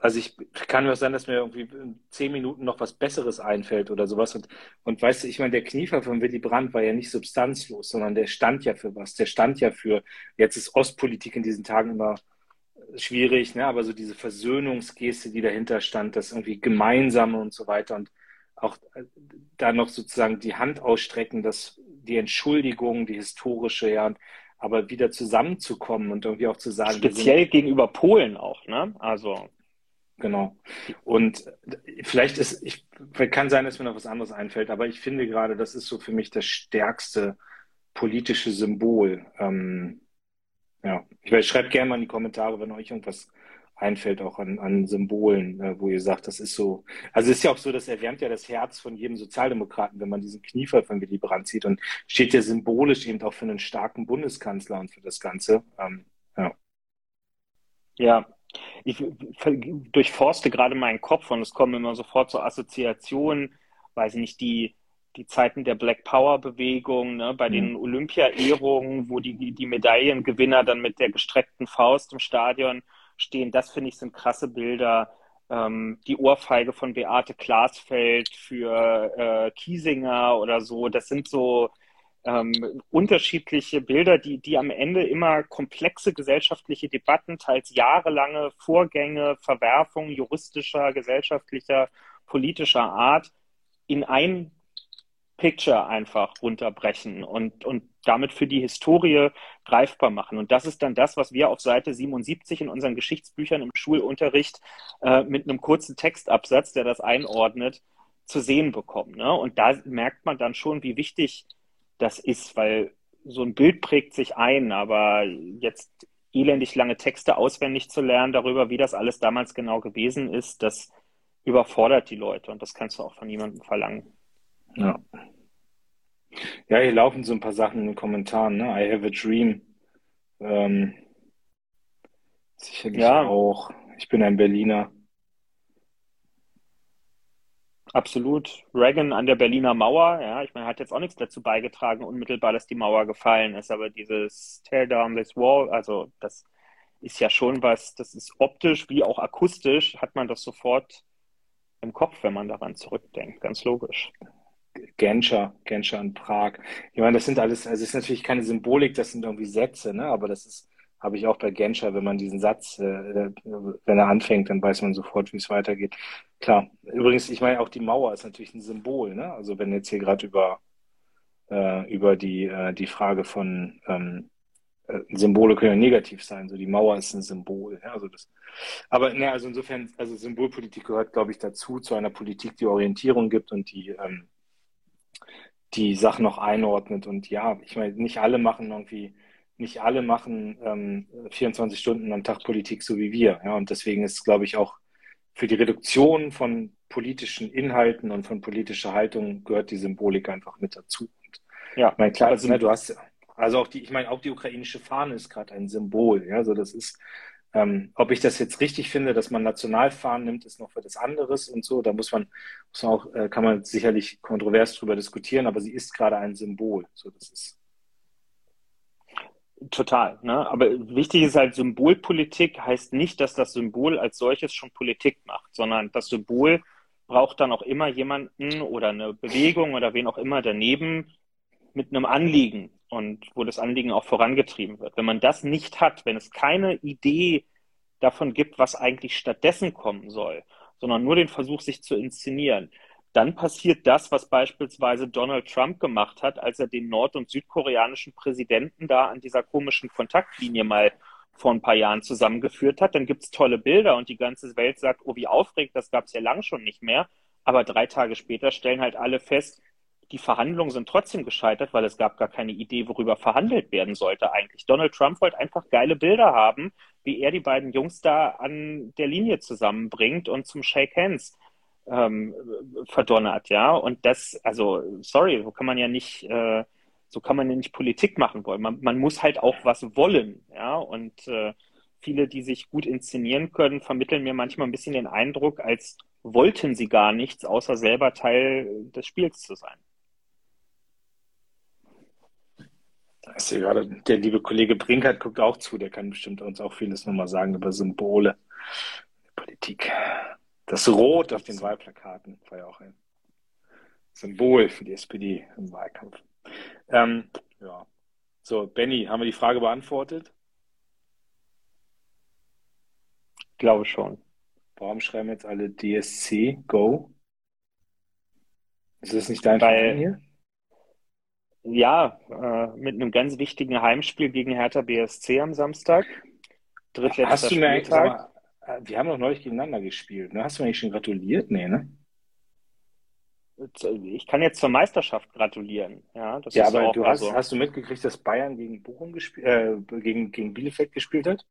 Also ich kann mir sein, dass mir irgendwie in zehn Minuten noch was Besseres einfällt oder sowas. Und, und weißt du, ich meine, der Kniefall von Willy Brandt war ja nicht substanzlos, sondern der stand ja für was. Der stand ja für, jetzt ist Ostpolitik in diesen Tagen immer schwierig, ne? aber so diese Versöhnungsgeste, die dahinter stand, das irgendwie Gemeinsame und so weiter und auch äh, da noch sozusagen die Hand ausstrecken, dass die Entschuldigung, die historische, ja, aber wieder zusammenzukommen und irgendwie auch zu sagen. Speziell gegenüber Polen auch, ne? Also. Genau. Und vielleicht ist, ich, kann sein, dass mir noch was anderes einfällt, aber ich finde gerade, das ist so für mich das stärkste politische Symbol. Ähm, ja, ich schreibt gerne mal in die Kommentare, wenn euch irgendwas einfällt, auch an, an Symbolen, äh, wo ihr sagt, das ist so. Also es ist ja auch so, das erwärmt ja das Herz von jedem Sozialdemokraten, wenn man diesen Kniefall von Willy Brandt sieht und steht ja symbolisch eben auch für einen starken Bundeskanzler und für das Ganze. Ähm, ja. Ja, ich durchforste gerade meinen Kopf und es kommen immer sofort so Assoziationen, weiß ich nicht, die die Zeiten der Black Power Bewegung, ne, bei mhm. den Olympia-Ehrungen, wo die, die Medaillengewinner dann mit der gestreckten Faust im Stadion stehen, das finde ich sind krasse Bilder. Ähm, die Ohrfeige von Beate Glasfeld für äh, Kiesinger oder so, das sind so ähm, unterschiedliche Bilder, die, die am Ende immer komplexe gesellschaftliche Debatten, teils jahrelange Vorgänge, Verwerfungen juristischer, gesellschaftlicher, politischer Art in ein Picture einfach runterbrechen und, und damit für die Historie greifbar machen. Und das ist dann das, was wir auf Seite 77 in unseren Geschichtsbüchern im Schulunterricht äh, mit einem kurzen Textabsatz, der das einordnet, zu sehen bekommen. Ne? Und da merkt man dann schon, wie wichtig das ist, weil so ein Bild prägt sich ein, aber jetzt elendig lange Texte auswendig zu lernen darüber, wie das alles damals genau gewesen ist, das überfordert die Leute und das kannst du auch von niemandem verlangen. Ja. Ja, hier laufen so ein paar Sachen in den Kommentaren, ne? I have a dream. Ähm, sicherlich ja. auch. Ich bin ein Berliner. Absolut. Reagan an der Berliner Mauer, ja, ich meine, hat jetzt auch nichts dazu beigetragen, unmittelbar, dass die Mauer gefallen ist, aber dieses Tear down this wall, also das ist ja schon was, das ist optisch wie auch akustisch, hat man das sofort im Kopf, wenn man daran zurückdenkt, ganz logisch. Genscher, Genscher in Prag. Ich meine, das sind alles, also es ist natürlich keine Symbolik, das sind irgendwie Sätze, ne? aber das ist, habe ich auch bei Genscher, wenn man diesen Satz, äh, wenn er anfängt, dann weiß man sofort, wie es weitergeht. Klar. Übrigens, ich meine, auch die Mauer ist natürlich ein Symbol, ne? Also wenn jetzt hier gerade über, äh, über die, äh, die Frage von ähm, äh, Symbole können ja negativ sein, so die Mauer ist ein Symbol. Ja? Also das, aber ne, also insofern, also Symbolpolitik gehört, glaube ich, dazu, zu einer Politik, die Orientierung gibt und die ähm, die Sachen noch einordnet. Und ja, ich meine, nicht alle machen irgendwie, nicht alle machen ähm, 24 Stunden am Tag Politik so wie wir. Ja, und deswegen ist, glaube ich, auch für die Reduktion von politischen Inhalten und von politischer Haltung gehört die Symbolik einfach mit dazu. Und ja, ich meine, klar, also, ne, du hast also auch die, ich meine, auch die ukrainische Fahne ist gerade ein Symbol. Ja, so das ist, ähm, ob ich das jetzt richtig finde, dass man Nationalfahren nimmt, ist noch für das anderes und so. Da muss man, muss man auch, äh, kann man sicherlich kontrovers drüber diskutieren, aber sie ist gerade ein Symbol. So, das ist. Total, ne? Aber wichtig ist halt, Symbolpolitik heißt nicht, dass das Symbol als solches schon Politik macht, sondern das Symbol braucht dann auch immer jemanden oder eine Bewegung oder wen auch immer daneben mit einem Anliegen, und wo das Anliegen auch vorangetrieben wird. Wenn man das nicht hat, wenn es keine Idee davon gibt, was eigentlich stattdessen kommen soll, sondern nur den Versuch, sich zu inszenieren, dann passiert das, was beispielsweise Donald Trump gemacht hat, als er den nord- und südkoreanischen Präsidenten da an dieser komischen Kontaktlinie mal vor ein paar Jahren zusammengeführt hat. Dann gibt es tolle Bilder und die ganze Welt sagt, oh, wie aufregend, das gab es ja lang schon nicht mehr. Aber drei Tage später stellen halt alle fest, die Verhandlungen sind trotzdem gescheitert, weil es gab gar keine Idee, worüber verhandelt werden sollte eigentlich. Donald Trump wollte einfach geile Bilder haben, wie er die beiden Jungs da an der Linie zusammenbringt und zum Shake Hands ähm, verdonnert, ja. Und das, also, sorry, so kann man ja nicht, äh, so kann man ja nicht Politik machen wollen. Man, man muss halt auch was wollen, ja. Und äh, viele, die sich gut inszenieren können, vermitteln mir manchmal ein bisschen den Eindruck, als wollten sie gar nichts, außer selber Teil des Spiels zu sein. Ist ja gerade der liebe Kollege Brinkert guckt auch zu, der kann bestimmt uns auch vieles nochmal sagen über Symbole der Politik. Das Rot auf den Wahlplakaten war ja auch ein Symbol für die SPD im Wahlkampf. Ähm, ja. So, Benny, haben wir die Frage beantwortet? Ich glaube schon. Warum schreiben jetzt alle DSC Go? Ist das nicht dein Weil, Verein hier? Ja, äh, mit einem ganz wichtigen Heimspiel gegen Hertha BSC am Samstag. Drittletzter Hast du mir Spieltag. Äh, wir haben doch neulich gegeneinander gespielt, ne? Hast du mir eigentlich schon gratuliert? Nee, ne? Ich kann jetzt zur Meisterschaft gratulieren. Ja, das Ja, ist aber du hast, also. hast du mitgekriegt, dass Bayern gegen Bochum gespielt, äh, gegen, gegen Bielefeld gespielt hat?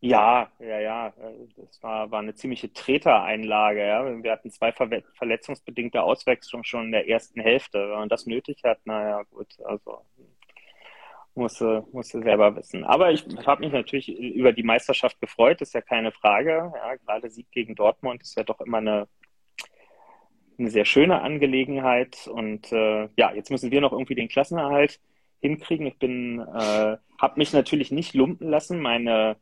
Ja, ja, ja. äh, Das war, war eine ziemliche Tretereinlage. Ja. Wir hatten zwei verwe- verletzungsbedingte Auswechslungen schon in der ersten Hälfte. Wenn man das nötig hat, naja, gut, also musste, musste selber wissen. Aber ich habe mich natürlich über die Meisterschaft gefreut, ist ja keine Frage. Ja, gerade Sieg gegen Dortmund ist ja doch immer eine, eine sehr schöne Angelegenheit. Und äh, ja, jetzt müssen wir noch irgendwie den Klassenerhalt hinkriegen. Ich bin, äh, habe mich natürlich nicht lumpen lassen, meine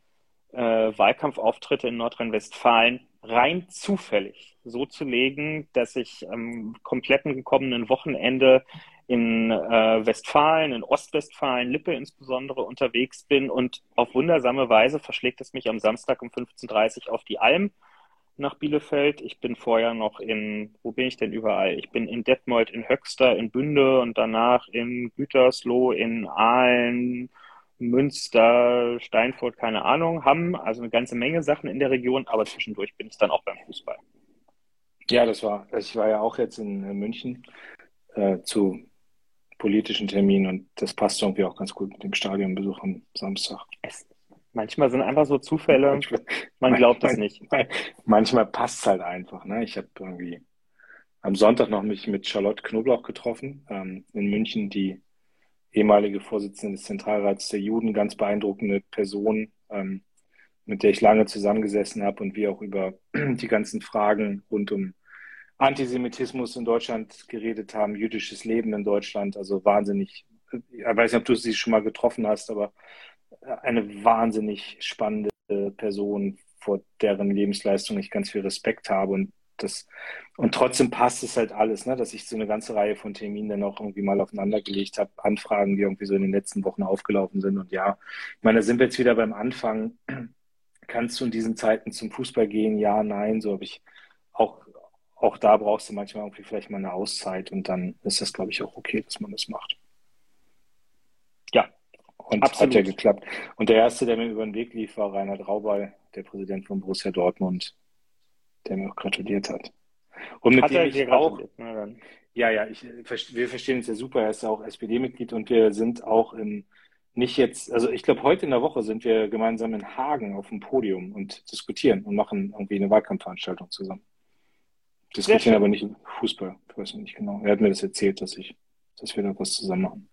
äh, Wahlkampfauftritte in Nordrhein-Westfalen rein zufällig so zu legen, dass ich am kompletten gekommenen Wochenende in äh, Westfalen, in Ostwestfalen, Lippe insbesondere unterwegs bin und auf wundersame Weise verschlägt es mich am Samstag um 15.30 Uhr auf die Alm nach Bielefeld. Ich bin vorher noch in, wo bin ich denn überall? Ich bin in Detmold, in Höxter, in Bünde und danach in Gütersloh, in Aalen, Münster, Steinfurt, keine Ahnung, Hamm, also eine ganze Menge Sachen in der Region, aber zwischendurch bin ich dann auch beim Fußball. Ja, das war, ich war ja auch jetzt in München äh, zu politischen Terminen und das passt irgendwie auch ganz gut mit dem Stadionbesuch am Samstag. Es, manchmal sind einfach so Zufälle, Manchmal, man glaubt es manchmal, nicht. manchmal passt es halt einfach. Ne? Ich habe irgendwie am Sonntag noch mich mit Charlotte Knoblauch getroffen ähm, in München, die ehemalige Vorsitzende des Zentralrats der Juden, ganz beeindruckende Person, ähm, mit der ich lange zusammengesessen habe und wir auch über die ganzen Fragen rund um Antisemitismus in Deutschland geredet haben, jüdisches Leben in Deutschland, also wahnsinnig, ich weiß nicht, ob du sie schon mal getroffen hast, aber eine wahnsinnig spannende Person, vor deren Lebensleistung ich ganz viel Respekt habe und das, und trotzdem passt es halt alles, ne, dass ich so eine ganze Reihe von Terminen dann auch irgendwie mal aufeinander gelegt habe, Anfragen, die irgendwie so in den letzten Wochen aufgelaufen sind. Und ja, ich meine, da sind wir jetzt wieder beim Anfang. Kannst du in diesen Zeiten zum Fußball gehen? Ja, nein, so habe ich auch, auch da brauchst du manchmal irgendwie vielleicht mal eine Auszeit und dann ist das, glaube ich, auch okay, dass man das macht. Ja, Und hat ja absolut. geklappt. Und der Erste, der mir über den Weg lief, war Reinhard Raubal, der Präsident von Borussia Dortmund, der mir auch gratuliert hat. Und mit Hat dem er ich auch, dann. ja, ja, ich, wir verstehen uns ja super. Er ist ja auch SPD-Mitglied und wir sind auch im, nicht jetzt, also ich glaube, heute in der Woche sind wir gemeinsam in Hagen auf dem Podium und diskutieren und machen irgendwie eine Wahlkampfveranstaltung zusammen. Diskutieren aber nicht Fußball, ich weiß nicht genau. Er hat mir das erzählt, dass ich, dass wir da was zusammen machen.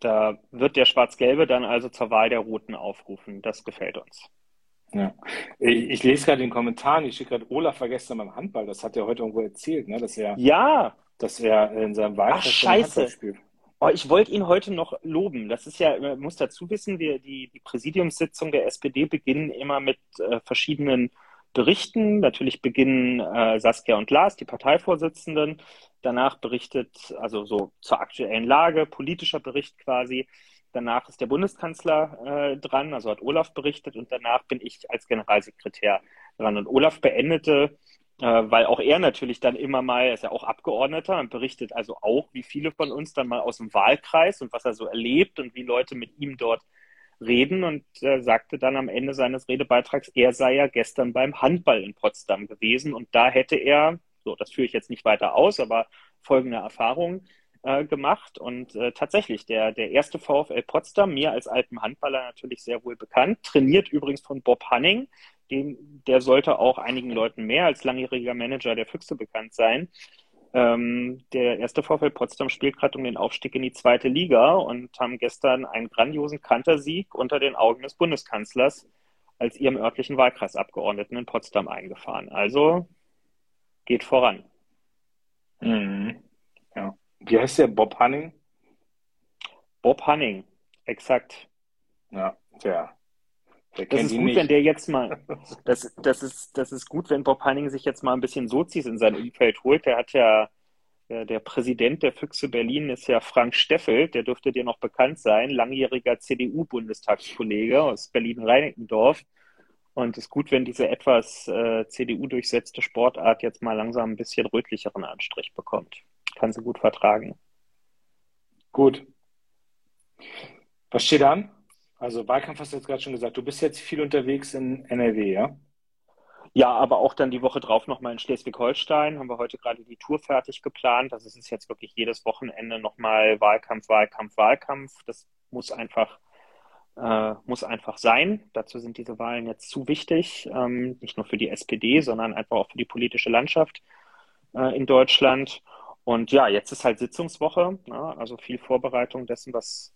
Da wird der Schwarz-Gelbe dann also zur Wahl der Roten aufrufen. Das gefällt uns. Ja. Ich, ich lese gerade den Kommentaren, ich schicke gerade, Olaf war gestern beim Handball, das hat er heute irgendwo erzählt, ne, dass er, Ja, dass er in seinem ach Wahlkreis Handball scheiße. spielt. Oh, ich wollte ihn heute noch loben. Das ist ja, man muss dazu wissen, wir, die, die Präsidiumssitzung der SPD beginnen immer mit äh, verschiedenen Berichten. Natürlich beginnen äh, Saskia und Lars, die Parteivorsitzenden. Danach berichtet, also so zur aktuellen Lage, politischer Bericht quasi. Danach ist der Bundeskanzler äh, dran, also hat Olaf berichtet und danach bin ich als Generalsekretär dran. Und Olaf beendete äh, weil auch er natürlich dann immer mal, er ist ja auch Abgeordneter und berichtet also auch, wie viele von uns dann mal aus dem Wahlkreis und was er so erlebt und wie Leute mit ihm dort reden und äh, sagte dann am Ende seines Redebeitrags, er sei ja gestern beim Handball in Potsdam gewesen und da hätte er, so, das führe ich jetzt nicht weiter aus, aber folgende Erfahrung äh, gemacht. Und äh, tatsächlich, der, der erste VfL Potsdam, mir als alten Handballer natürlich sehr wohl bekannt, trainiert übrigens von Bob Hanning. Dem, der sollte auch einigen Leuten mehr als langjähriger Manager der Füchse bekannt sein. Ähm, der erste VfL Potsdam spielt gerade um den Aufstieg in die zweite Liga und haben gestern einen grandiosen Kantersieg unter den Augen des Bundeskanzlers als ihrem örtlichen Wahlkreisabgeordneten in Potsdam eingefahren. Also geht voran. Mhm. Ja. Wie heißt der? Bob Hanning? Bob Hanning, exakt. Ja, der. Der das ist gut, nicht. wenn der jetzt mal, das, das, ist, das ist gut, wenn Bob Hanning sich jetzt mal ein bisschen Sozis in sein Umfeld holt. Der hat ja, der, der Präsident der Füchse Berlin ist ja Frank Steffel, der dürfte dir noch bekannt sein, langjähriger CDU-Bundestagskollege aus Berlin-Reinickendorf. Und es ist gut, wenn diese etwas äh, CDU-durchsetzte Sportart jetzt mal langsam ein bisschen rötlicheren Anstrich bekommt. Kann sie gut vertragen. Gut. Was steht an? Also Wahlkampf hast du jetzt gerade schon gesagt. Du bist jetzt viel unterwegs in NRW, ja? Ja, aber auch dann die Woche drauf nochmal in Schleswig-Holstein. Haben wir heute gerade die Tour fertig geplant. Das ist jetzt wirklich jedes Wochenende nochmal Wahlkampf, Wahlkampf, Wahlkampf. Das muss einfach äh, muss einfach sein. Dazu sind diese Wahlen jetzt zu wichtig, ähm, nicht nur für die SPD, sondern einfach auch für die politische Landschaft äh, in Deutschland. Und ja, jetzt ist halt Sitzungswoche, ne? also viel Vorbereitung dessen, was,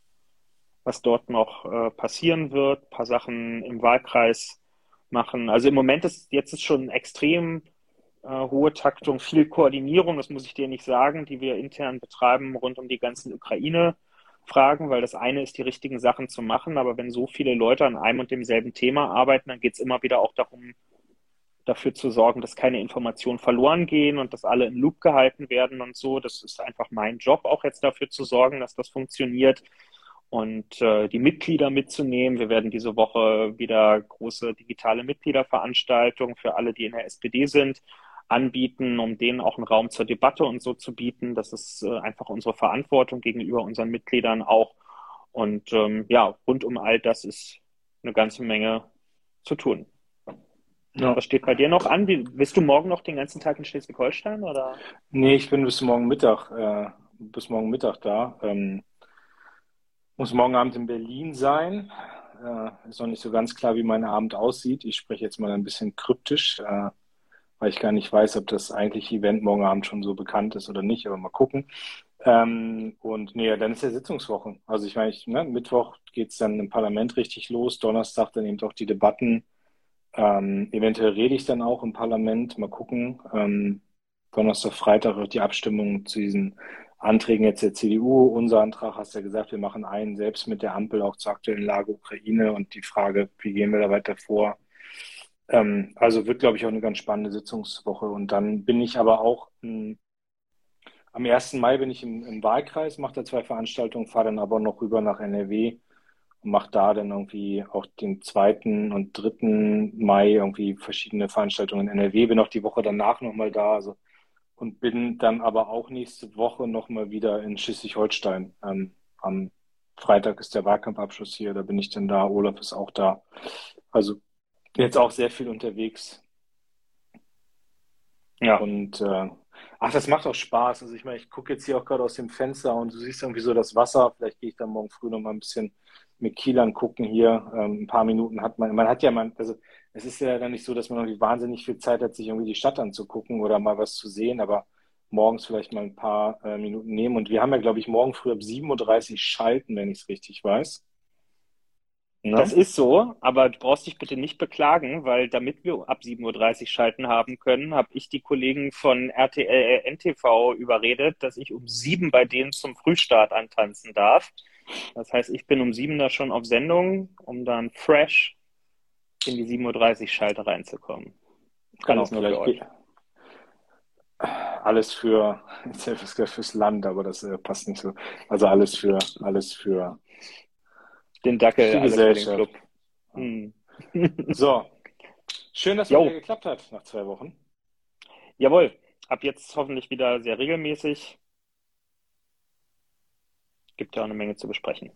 was dort noch äh, passieren wird, ein paar Sachen im Wahlkreis machen. Also im Moment ist jetzt ist schon extrem äh, hohe Taktung, viel Koordinierung, das muss ich dir nicht sagen, die wir intern betreiben rund um die ganzen Ukraine fragen, weil das eine ist, die richtigen Sachen zu machen, aber wenn so viele Leute an einem und demselben Thema arbeiten, dann geht es immer wieder auch darum, dafür zu sorgen, dass keine Informationen verloren gehen und dass alle im Loop gehalten werden und so. Das ist einfach mein Job, auch jetzt dafür zu sorgen, dass das funktioniert und äh, die Mitglieder mitzunehmen. Wir werden diese Woche wieder große digitale Mitgliederveranstaltungen für alle, die in der SPD sind, anbieten, um denen auch einen Raum zur Debatte und so zu bieten. Das ist äh, einfach unsere Verantwortung gegenüber unseren Mitgliedern auch. Und ähm, ja, rund um all das ist eine ganze Menge zu tun. Ja. Was steht bei dir noch an? Wie, bist du morgen noch den ganzen Tag in Schleswig-Holstein oder? Nee, ich bin bis morgen Mittag, äh, bis morgen Mittag da. Ähm, muss morgen Abend in Berlin sein. Äh, ist noch nicht so ganz klar, wie mein Abend aussieht. Ich spreche jetzt mal ein bisschen kryptisch. Äh, weil ich gar nicht weiß, ob das eigentlich Event morgen Abend schon so bekannt ist oder nicht, aber mal gucken. Ähm, und nee, dann ist ja Sitzungswoche. Also ich meine, ich, ne, Mittwoch geht's dann im Parlament richtig los, Donnerstag dann eben doch die Debatten. Ähm, eventuell rede ich dann auch im Parlament, mal gucken. Ähm, Donnerstag, Freitag wird die Abstimmung zu diesen Anträgen jetzt der CDU. Unser Antrag, hast du ja gesagt, wir machen einen selbst mit der Ampel auch zur aktuellen Lage Ukraine und die Frage, wie gehen wir da weiter vor? Ähm, also wird, glaube ich, auch eine ganz spannende Sitzungswoche. Und dann bin ich aber auch m, am 1. Mai bin ich im, im Wahlkreis, mache da zwei Veranstaltungen, fahre dann aber noch rüber nach NRW und mache da dann irgendwie auch den 2. und 3. Mai irgendwie verschiedene Veranstaltungen in NRW, bin auch die Woche danach nochmal da. Also und bin dann aber auch nächste Woche nochmal wieder in Schleswig-Holstein. Ähm, am Freitag ist der Wahlkampfabschluss hier, da bin ich dann da, Olaf ist auch da. Also jetzt auch sehr viel unterwegs. Ja. Und äh, ach, das macht auch Spaß. Also ich meine, ich gucke jetzt hier auch gerade aus dem Fenster und du siehst irgendwie so das Wasser. Vielleicht gehe ich dann morgen früh noch mal ein bisschen mit Kiel angucken hier. Ähm, ein paar Minuten hat man. Man hat ja man, also es ist ja dann nicht so, dass man irgendwie wahnsinnig viel Zeit hat, sich irgendwie die Stadt anzugucken oder mal was zu sehen, aber morgens vielleicht mal ein paar äh, Minuten nehmen. Und wir haben ja, glaube ich, morgen früh ab 7.30 Uhr schalten, wenn ich es richtig weiß. Ne? Das ist so, aber du brauchst dich bitte nicht beklagen, weil damit wir ab 7.30 Uhr schalten haben können, habe ich die Kollegen von RTL NTV überredet, dass ich um sieben bei denen zum Frühstart antanzen darf. Das heißt, ich bin um sieben da schon auf Sendung, um dann fresh in die 7.30 Uhr Schalte reinzukommen. Kann genau, nur für euch. Alles für, fürs Land, aber das äh, passt nicht so. Also alles für, alles für den Dackel die Gesellschaft. Hm. so, schön, dass es wieder geklappt hat nach zwei Wochen. Jawohl, ab jetzt hoffentlich wieder sehr regelmäßig. Gibt ja auch eine Menge zu besprechen.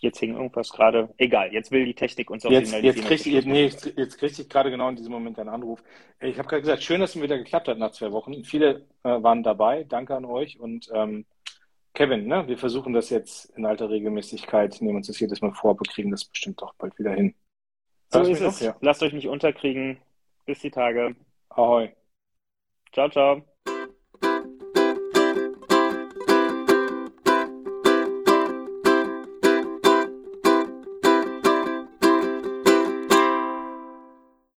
Jetzt hing irgendwas gerade. Egal, jetzt will die Technik uns auch jetzt. Jetzt kriege ich, nee, jetzt, jetzt krieg ich gerade genau in diesem Moment einen Anruf. Ich habe gerade gesagt, schön, dass es wieder geklappt hat nach zwei Wochen. Viele äh, waren dabei. Danke an euch. Und ähm, Kevin, ne, wir versuchen das jetzt in alter Regelmäßigkeit, nehmen uns das jedes Mal vor, aber kriegen das bestimmt doch bald wieder hin. So ist es. Ja. Lasst euch nicht unterkriegen. Bis die Tage. Ahoi. Ciao, ciao.